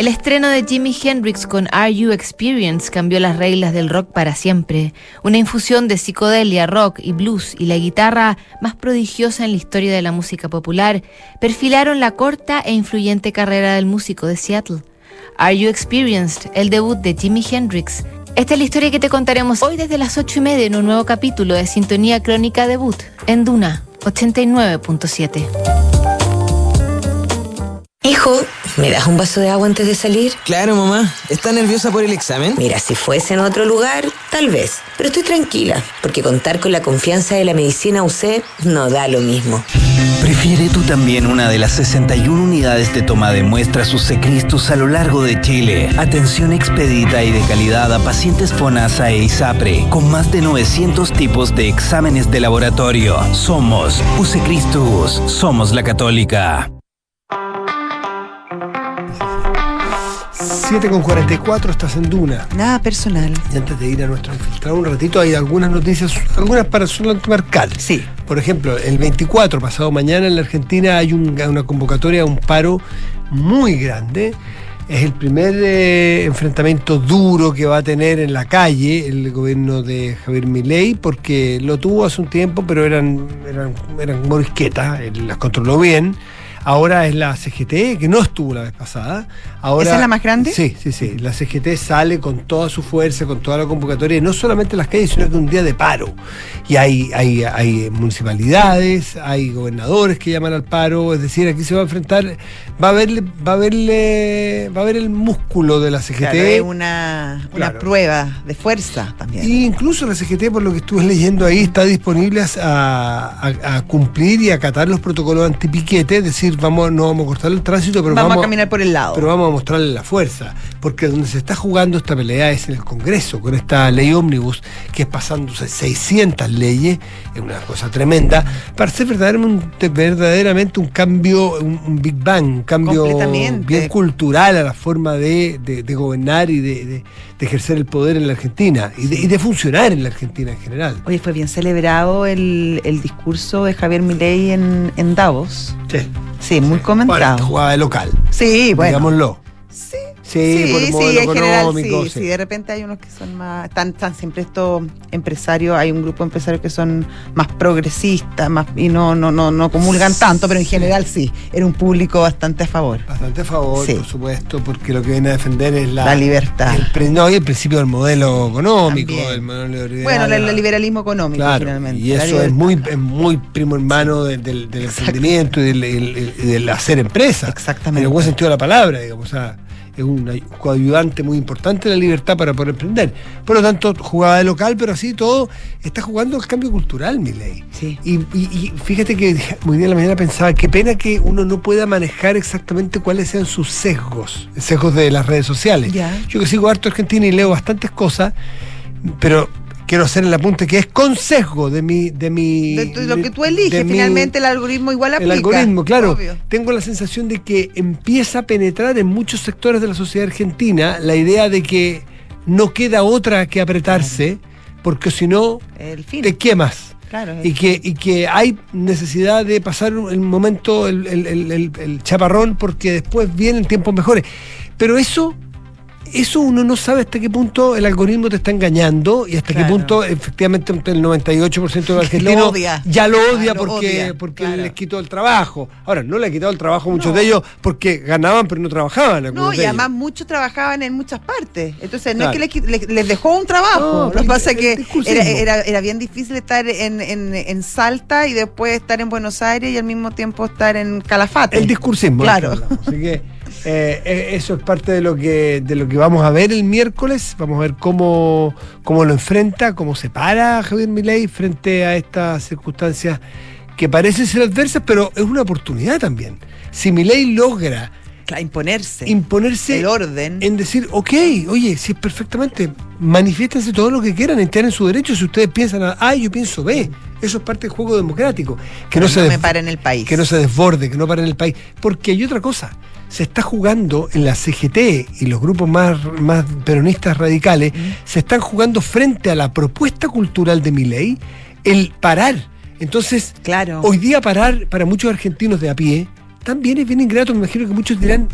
El estreno de Jimi Hendrix con Are You Experience cambió las reglas del rock para siempre. Una infusión de psicodelia, rock y blues y la guitarra más prodigiosa en la historia de la música popular perfilaron la corta e influyente carrera del músico de Seattle. Are You Experienced, el debut de Jimi Hendrix. Esta es la historia que te contaremos hoy desde las 8 y media en un nuevo capítulo de Sintonía Crónica Debut en Duna 89.7. Hijo, ¿Me das un vaso de agua antes de salir? Claro, mamá. ¿Está nerviosa por el examen? Mira, si fuese en otro lugar, tal vez. Pero estoy tranquila, porque contar con la confianza de la medicina UC no da lo mismo. Prefiere tú también una de las 61 unidades de toma de muestras UC Cristus a lo largo de Chile. Atención expedita y de calidad a pacientes FONASA e ISAPRE, con más de 900 tipos de exámenes de laboratorio. Somos UC Cristus. Somos la Católica. 7 con 44 estás en Duna. Nada personal. Y antes de ir a nuestro infiltrado un ratito, hay algunas noticias, algunas para solamente marcar. Sí. Por ejemplo, el 24, pasado mañana en la Argentina, hay un- una convocatoria a un paro muy grande. Es el primer eh, enfrentamiento duro que va a tener en la calle el gobierno de Javier Milei, porque lo tuvo hace un tiempo, pero eran, eran, eran morisquetas, él las controló bien. Ahora es la CGT, que no estuvo la vez pasada. Ahora, ¿Esa es la más grande? Sí, sí, sí. La CGT sale con toda su fuerza, con toda la convocatoria, y no solamente en las calles, sino que un día de paro. Y hay, hay, hay municipalidades, hay gobernadores que llaman al paro, es decir, aquí se va a enfrentar, va a verle, va a verle, va a ver el músculo de la CGT. Claro, es una, una Claro. prueba de fuerza también. Y incluso la CGT, por lo que estuve leyendo ahí, está disponible a, a- a cumplir y acatar los protocolos antipiquete, es decir, vamos, no vamos a cortar el tránsito, pero vamos, vamos, a caminar por el lado. pero vamos a mostrarle la fuerza, porque donde se está jugando esta pelea es en el Congreso, con esta ley ómnibus, que es pasándose 600 leyes, es una cosa tremenda, para hacer verdaderamente, verdaderamente un cambio, un, un Big Bang, un cambio bien cultural a la forma de, de- de gobernar y de, de- de ejercer el poder en la Argentina, y de, y de funcionar en la Argentina en general. Oye, fue bien celebrado el, el discurso de Javier Milei en, en Davos. Sí. Sí, muy comentado. esta jugada de local, sí, bueno. digámoslo. Sí, Sí, por el sí, modelo en general sí, sí. sí. De repente hay unos que son más, están, están siempre estos empresarios, hay un grupo de empresarios que son más progresistas, más y no, no, no, no comulgan tanto, pero en general sí, era un público bastante a favor. Bastante a favor, Sí. por supuesto, porque lo que viene a defender es la, La libertad. El, no, y el principio del modelo económico, También. el modelo. Bueno, el, el liberalismo económico Claro, finalmente. y eso es muy, es muy primo hermano del, del, del emprendimiento y del, el- el- y del hacer empresa. Exactamente. En el buen sentido de la palabra, digamos. O sea, es un ay- coayudante muy importante de la libertad para poder emprender. Por lo tanto, jugada de local, pero así todo, está jugando el cambio cultural, mi ley. Sí. Y, y- y fíjate que muy día en la mañana pensaba, qué pena que uno no pueda manejar exactamente cuáles sean sus sesgos, sesgos de las redes sociales. Ya. Yo que sigo harto Argentina y leo bastantes cosas, pero quiero hacer el apunte que es con sesgo de mi... De, mi, De tu- lo que tú eliges, mi- finalmente el algoritmo igual aplica. el algoritmo, claro. obvio. Tengo la sensación de que empieza a penetrar en muchos sectores de la sociedad argentina la idea de que no queda otra que apretarse, porque si no, te quemas. Claro, Y que, y que hay necesidad de pasar el momento, el, el- el- el- el chaparrón, porque después vienen tiempos mejores. Pero eso, eso uno no sabe hasta qué punto el algoritmo te está engañando y hasta Claro. qué punto efectivamente el 98% de los argentinos odia. ya lo Ah, odia lo porque, odia, porque claro. les quitó el trabajo. Ahora, no le ha quitado el trabajo a muchos No. de ellos porque ganaban pero no trabajaban. No, y de además muchos trabajaban en muchas partes. Entonces, no Claro. es que les, les- les dejó un trabajo. No, Lo que pasa es que era, era, era bien difícil estar en, en, en Salta y después estar en Buenos Aires y al mismo tiempo estar en Calafate. El discursismo. Claro. Así que eh, eh, eso es parte de lo que de lo que vamos a ver el miércoles. Vamos a ver cómo, cómo lo enfrenta, cómo se para Javier Milei frente a estas circunstancias que parecen ser adversas, pero es una oportunidad también. Si Milei logra Claro, imponerse. imponerse el orden. en decir, ok, oye, si es perfectamente, manifiéstense todo lo que quieran, en su derecho. Si ustedes piensan A, yo pienso B. Eso es parte del juego democrático. Que no, se no me para en el país. que no se desborde, que no pare en el país. Porque hay otra cosa. Se está jugando en la CGT y los grupos más, más peronistas radicales, se están jugando frente a la propuesta cultural de mi ley el parar. Entonces, Claro. hoy día parar para muchos argentinos de a pie también es bien ingrato. Me imagino que muchos dirán,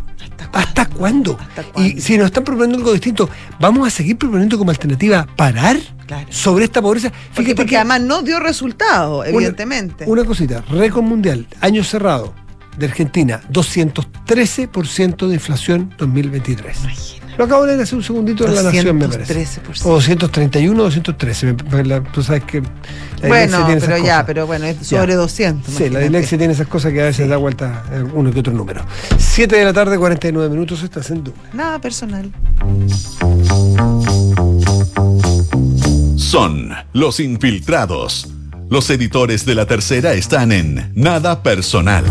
¿hasta cuándo? ¿Hasta cuándo? Y si nos están proponiendo algo distinto, ¿vamos a seguir proponiendo como alternativa parar Claro. sobre esta pobreza? porque, porque que- además no dio resultado, evidentemente. una cosita, récord mundial, año cerrado de Argentina, 213% de inflación 2023. Lo acabo de leer hace un segundito en La Nación, me parece. 213%. O 231 o 213. me- la- tú sabes que. la Bueno, tiene esas pero ya, cosas. pero bueno, es sobre Ya. 200. Sí, la dislexia tiene esas cosas que a veces da vuelta eh, uno que otro número. 7 de la tarde, 49 minutos, estás en Duna. Nada personal. Son los infiltrados. Los editores de la tercera están en Nada Personal.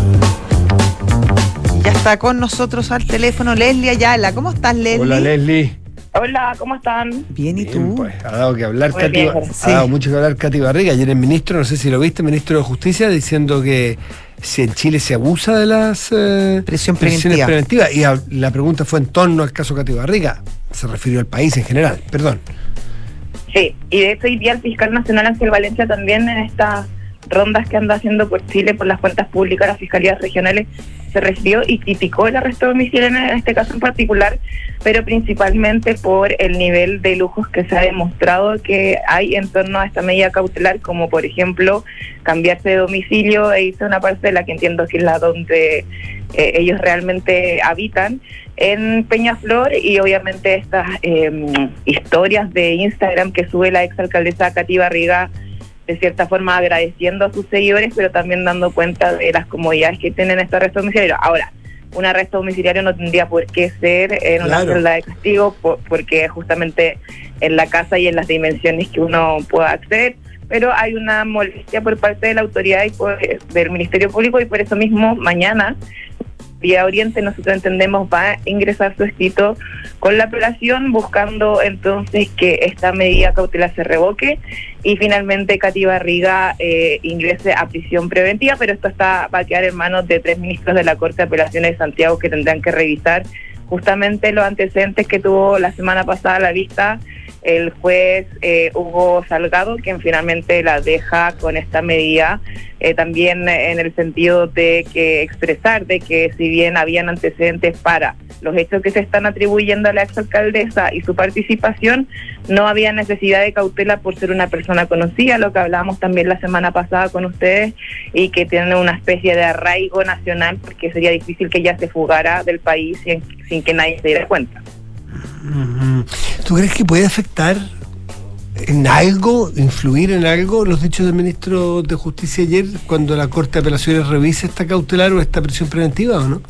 Ya está con nosotros al teléfono Leslie Ayala. ¿Cómo estás, Leslie? Hola, Leslie. Hola, ¿cómo están? Bien, ¿y Bien, tú? pues, ha dado que hablar Muy Katy, bien, ha dado mucho que hablar Katy Barriga. Ayer el ministro, no sé si lo viste, ministro de Justicia, diciendo que si en Chile se abusa de las eh, Presión presiones preventiva. preventivas. Y a- la pregunta fue en torno al caso Katy Barriga. Se refirió al país en general. Perdón. Sí, y de hecho hoy día el fiscal nacional Ángel Valencia también en estas rondas que anda haciendo por Chile, por las cuentas públicas, las fiscalías regionales, se refirió y criticó el arresto domiciliario en este caso en particular, pero principalmente por el nivel de lujos que se ha demostrado que hay en torno a esta medida cautelar, como por ejemplo cambiarse de domicilio e irse a una parcela que entiendo que es la donde eh, ellos realmente habitan en Peñaflor. Y obviamente estas eh, historias de Instagram que sube la exalcaldesa Katy Barriga de cierta forma agradeciendo a sus seguidores, pero también dando cuenta de las comodidades que tienen este arresto domiciliario. Ahora, un arresto domiciliario no tendría por qué ser en una celda de castigo, por- porque justamente en la casa y en las dimensiones que uno pueda acceder, pero hay una molestia por parte de la autoridad y por- del Ministerio Público y por eso mismo mañana Vía Oriente nosotros entendemos va a ingresar su escrito con la apelación buscando entonces que esta medida cautelar se revoque y finalmente Katy Barriga eh, ingrese a prisión preventiva, pero esto está va a quedar en manos de tres ministros de la Corte de Apelaciones de Santiago que tendrán que revisar justamente los antecedentes que tuvo la semana pasada la vista el juez eh, Hugo Salgado, quien finalmente la deja con esta medida, eh, también en el sentido de que expresar de que si bien habían antecedentes para los hechos que se están atribuyendo a la exalcaldesa y su participación, no había necesidad de cautela por ser una persona conocida, lo que hablábamos también la semana pasada con ustedes, y que tiene una especie de arraigo nacional, porque sería difícil que ella se fugara del país sin, sin que nadie se diera cuenta. ¿Tú crees que puede afectar en algo, influir en algo los dichos del ministro de Justicia ayer cuando la Corte de Apelaciones revise esta cautelar o esta prisión preventiva o no?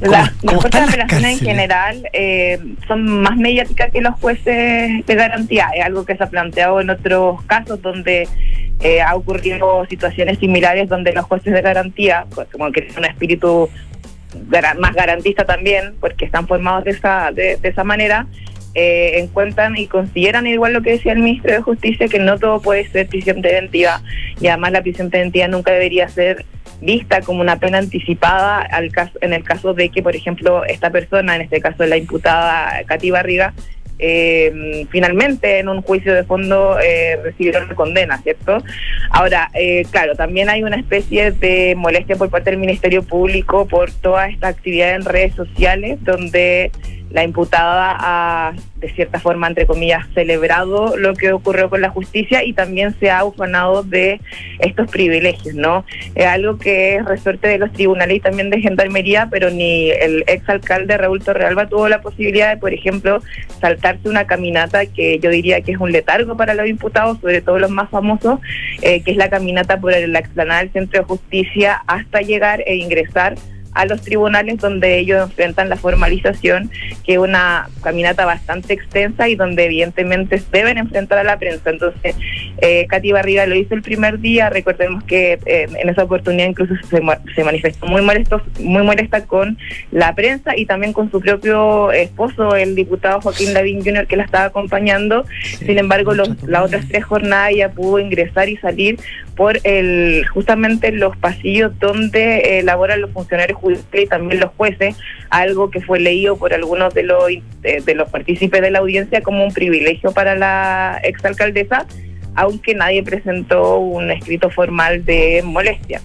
La- ¿Cómo las cortes de apelaciones en general eh, son más mediáticas que los jueces de garantía. Es algo que se ha planteado en otros casos donde eh, ha ocurrido situaciones similares donde los jueces de garantía, pues, como que tienen un espíritu más garantista también, porque están formados de esa, de, de esa manera, eh, encuentran y consideran igual lo que decía el ministro de Justicia, que no todo puede ser prisión preventiva y además la prisión preventiva nunca debería ser vista como una pena anticipada al caso, en el caso de que, por ejemplo, esta persona, en este caso la imputada Katy Barriga, eh, finalmente en un juicio de fondo eh, recibieron condena, ¿cierto? Ahora, eh, claro, también hay una especie de molestia por parte del Ministerio Público por toda esta actividad en redes sociales donde la imputada ha, de cierta forma, entre comillas, celebrado lo que ocurrió con la justicia y también se ha ufanado de estos privilegios, ¿no? Es algo que es resorte de los tribunales y también de Gendarmería, pero ni el exalcalde Raúl Torrealba tuvo la posibilidad de, por ejemplo, saltarse una caminata que yo diría que es un letargo para los imputados, sobre todo los más famosos, eh, que es la caminata por la explanada del Centro de Justicia hasta llegar e ingresar a los tribunales donde ellos enfrentan la formalización, que es una caminata bastante extensa y donde evidentemente deben enfrentar a la prensa. Entonces, eh, Katy Barriga lo hizo el primer día, recordemos que eh, en esa oportunidad incluso se, se manifestó muy molesto, muy molesta con la prensa y también con su propio esposo, el diputado Joaquín Lavín Jr., que la estaba acompañando. Sin embargo, los, las otras tres jornadas ya pudo ingresar y salir por el justamente los pasillos donde eh, laboran los funcionarios judiciales y también los jueces, algo que fue leído por algunos de los eh, de los partícipes de la audiencia como un privilegio para la exalcaldesa, aunque nadie presentó un escrito formal de molestia.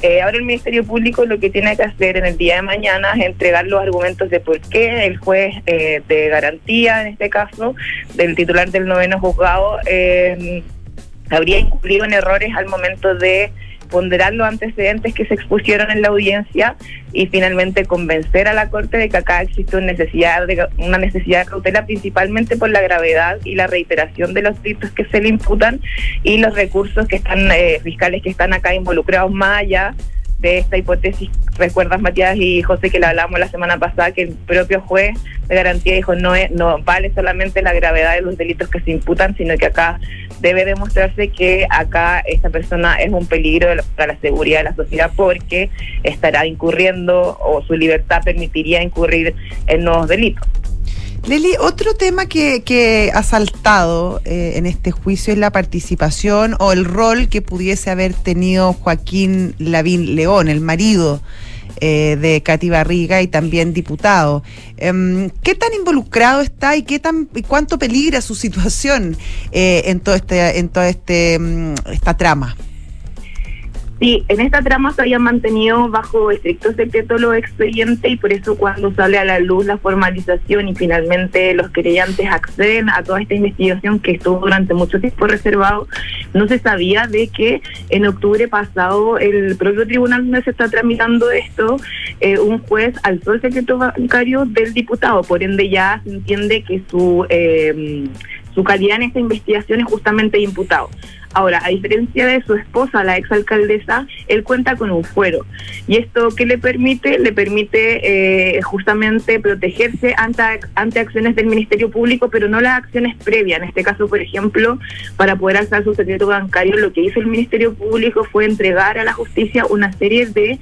Eh, ahora el Ministerio Público lo que tiene que hacer en el día de mañana es entregar los argumentos de por qué el juez eh, de garantía, en este caso, del titular del noveno juzgado, eh, habría incurrido en errores al momento de ponderar los antecedentes que se expusieron en la audiencia y finalmente convencer a la Corte de que acá existe una necesidad de, una cautela principalmente por la gravedad y la reiteración de los delitos que se le imputan y los recursos que están eh, fiscales que están acá involucrados más allá de esta hipótesis. Recuerdas, Matías y José, que le hablamos la semana pasada, que el propio juez de garantía dijo no, no vale solamente la gravedad de los delitos que se imputan, sino que acá debe demostrarse que acá esta persona es un peligro para la seguridad de la sociedad porque estará incurriendo o su libertad permitiría incurrir en nuevos delitos. Leli, otro tema que, que ha saltado eh, en este juicio es la participación o el rol que pudiese haber tenido Joaquín Lavín León, el marido eh, de Katy Barriga y también diputado. Em, ¿Qué tan involucrado está y qué tan y cuánto peligra su situación eh, en todo este en todo este mm, esta trama? Sí, en esta trama se habían mantenido bajo estricto secreto los expedientes y por eso cuando sale a la luz la formalización y finalmente los querellantes acceden a toda esta investigación que estuvo durante mucho tiempo reservado, no se sabía de que en octubre pasado el propio tribunal donde se está tramitando esto, eh, un juez alzó el secreto bancario del diputado, por ende ya se entiende que su... Eh, su calidad en esta investigación es justamente imputado. Ahora, a diferencia de su esposa, la exalcaldesa, él cuenta con un fuero. ¿Y esto qué le permite? Le permite eh, justamente protegerse ante, ante acciones del Ministerio Público, pero no las acciones previas. En este caso, por ejemplo, para poder alzar su secreto bancario, lo que hizo el Ministerio Público fue entregar a la justicia una serie de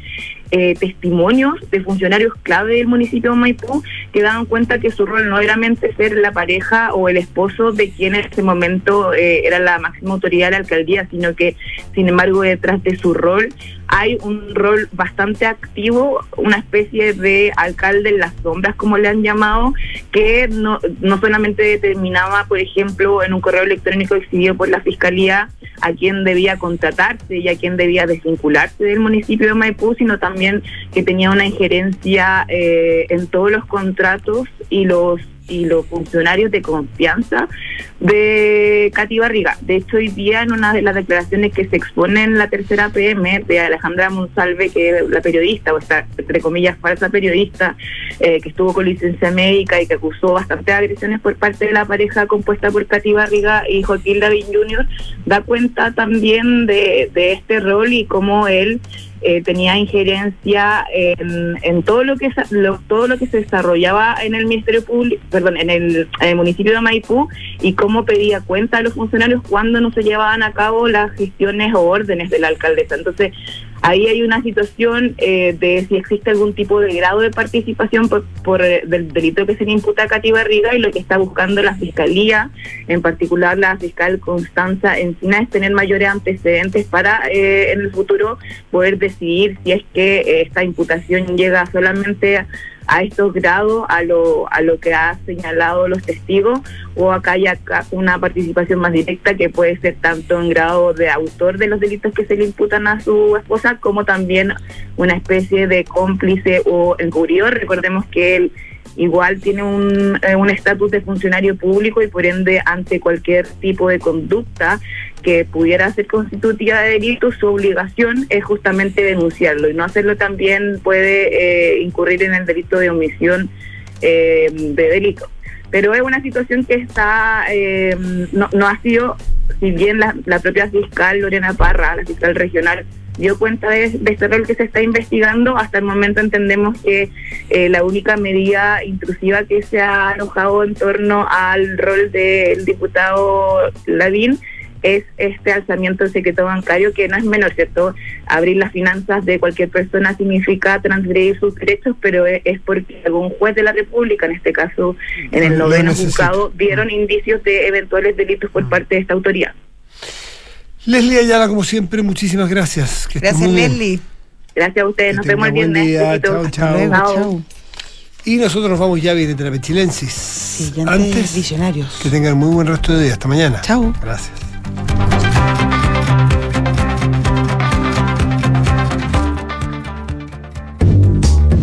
eh, testimonios de funcionarios clave del municipio de Maipú que daban cuenta que su rol no era mente ser la pareja o el esposo de quien en ese momento eh, era la máxima autoridad de la alcaldía, sino que, sin embargo, detrás de su rol hay un rol bastante activo, una especie de alcalde en las sombras, como le han llamado, que no, no solamente determinaba, por ejemplo, en un correo electrónico exhibido por la Fiscalía a quién debía contratarse y a quién debía desvincularse del municipio de Maipú, sino también que tenía una injerencia eh, en todos los contratos y los y los funcionarios de confianza de Katy Barriga. De hecho, hoy día en una de las declaraciones que se expone en la tercera PM de Alejandra Monsalve, que es la periodista, o esta, entre comillas, falsa periodista, eh, que estuvo con licencia médica y que acusó bastantes agresiones por parte de la pareja compuesta por Katy Barriga y Joaquín David Jr., da cuenta también de, de este rol y cómo él eh, tenía injerencia en, en, todo lo que lo, todo lo que se desarrollaba en el ministerio público perdón en el, en el, municipio de Maipú y cómo pedía cuenta a los funcionarios cuando no se llevaban a cabo las gestiones o órdenes de la alcaldesa entonces Ahí hay una situación eh, de si existe algún tipo de grado de participación por, por eh, del delito que se le imputa a Katy Barriga y lo que está buscando la Fiscalía, en particular la fiscal Constanza Encina, es tener mayores antecedentes para eh, en el futuro poder decidir si es que esta imputación llega solamente a a estos grados, a lo, a lo que ha señalado los testigos, o acá hay una participación más directa que puede ser tanto en grado de autor de los delitos que se le imputan a su esposa, como también una especie de cómplice o encubridor. Recordemos que él igual tiene un eh, estatus de funcionario público y por ende ante cualquier tipo de conducta que pudiera ser constitutiva de delito, su obligación es justamente denunciarlo y no hacerlo también puede eh, incurrir en el delito de omisión eh, de delito. Pero es una situación que está, eh, no, no ha sido, si bien la, la propia fiscal Lorena Parra, la fiscal regional, dio cuenta de, este rol que se está investigando. Hasta el momento entendemos que la única medida intrusiva que se ha alojado en torno al rol del diputado Ladín es este alzamiento del secreto bancario que no es menor, ¿cierto? Abrir las finanzas de cualquier persona significa transgredir sus derechos, pero es porque algún juez de la República, en este caso en el noveno juzgado, dieron indicios de eventuales delitos por parte de esta autoridad. Leslie Ayala, como siempre, muchísimas gracias. gracias, Leslie. Gracias a ustedes, nos vemos el viernes. Chao, chao. Y nosotros nos vamos ya bien de la Pechilensis. Sí, antes, visionarios. Que tengan muy buen resto de día. Hasta mañana. Chao. Gracias.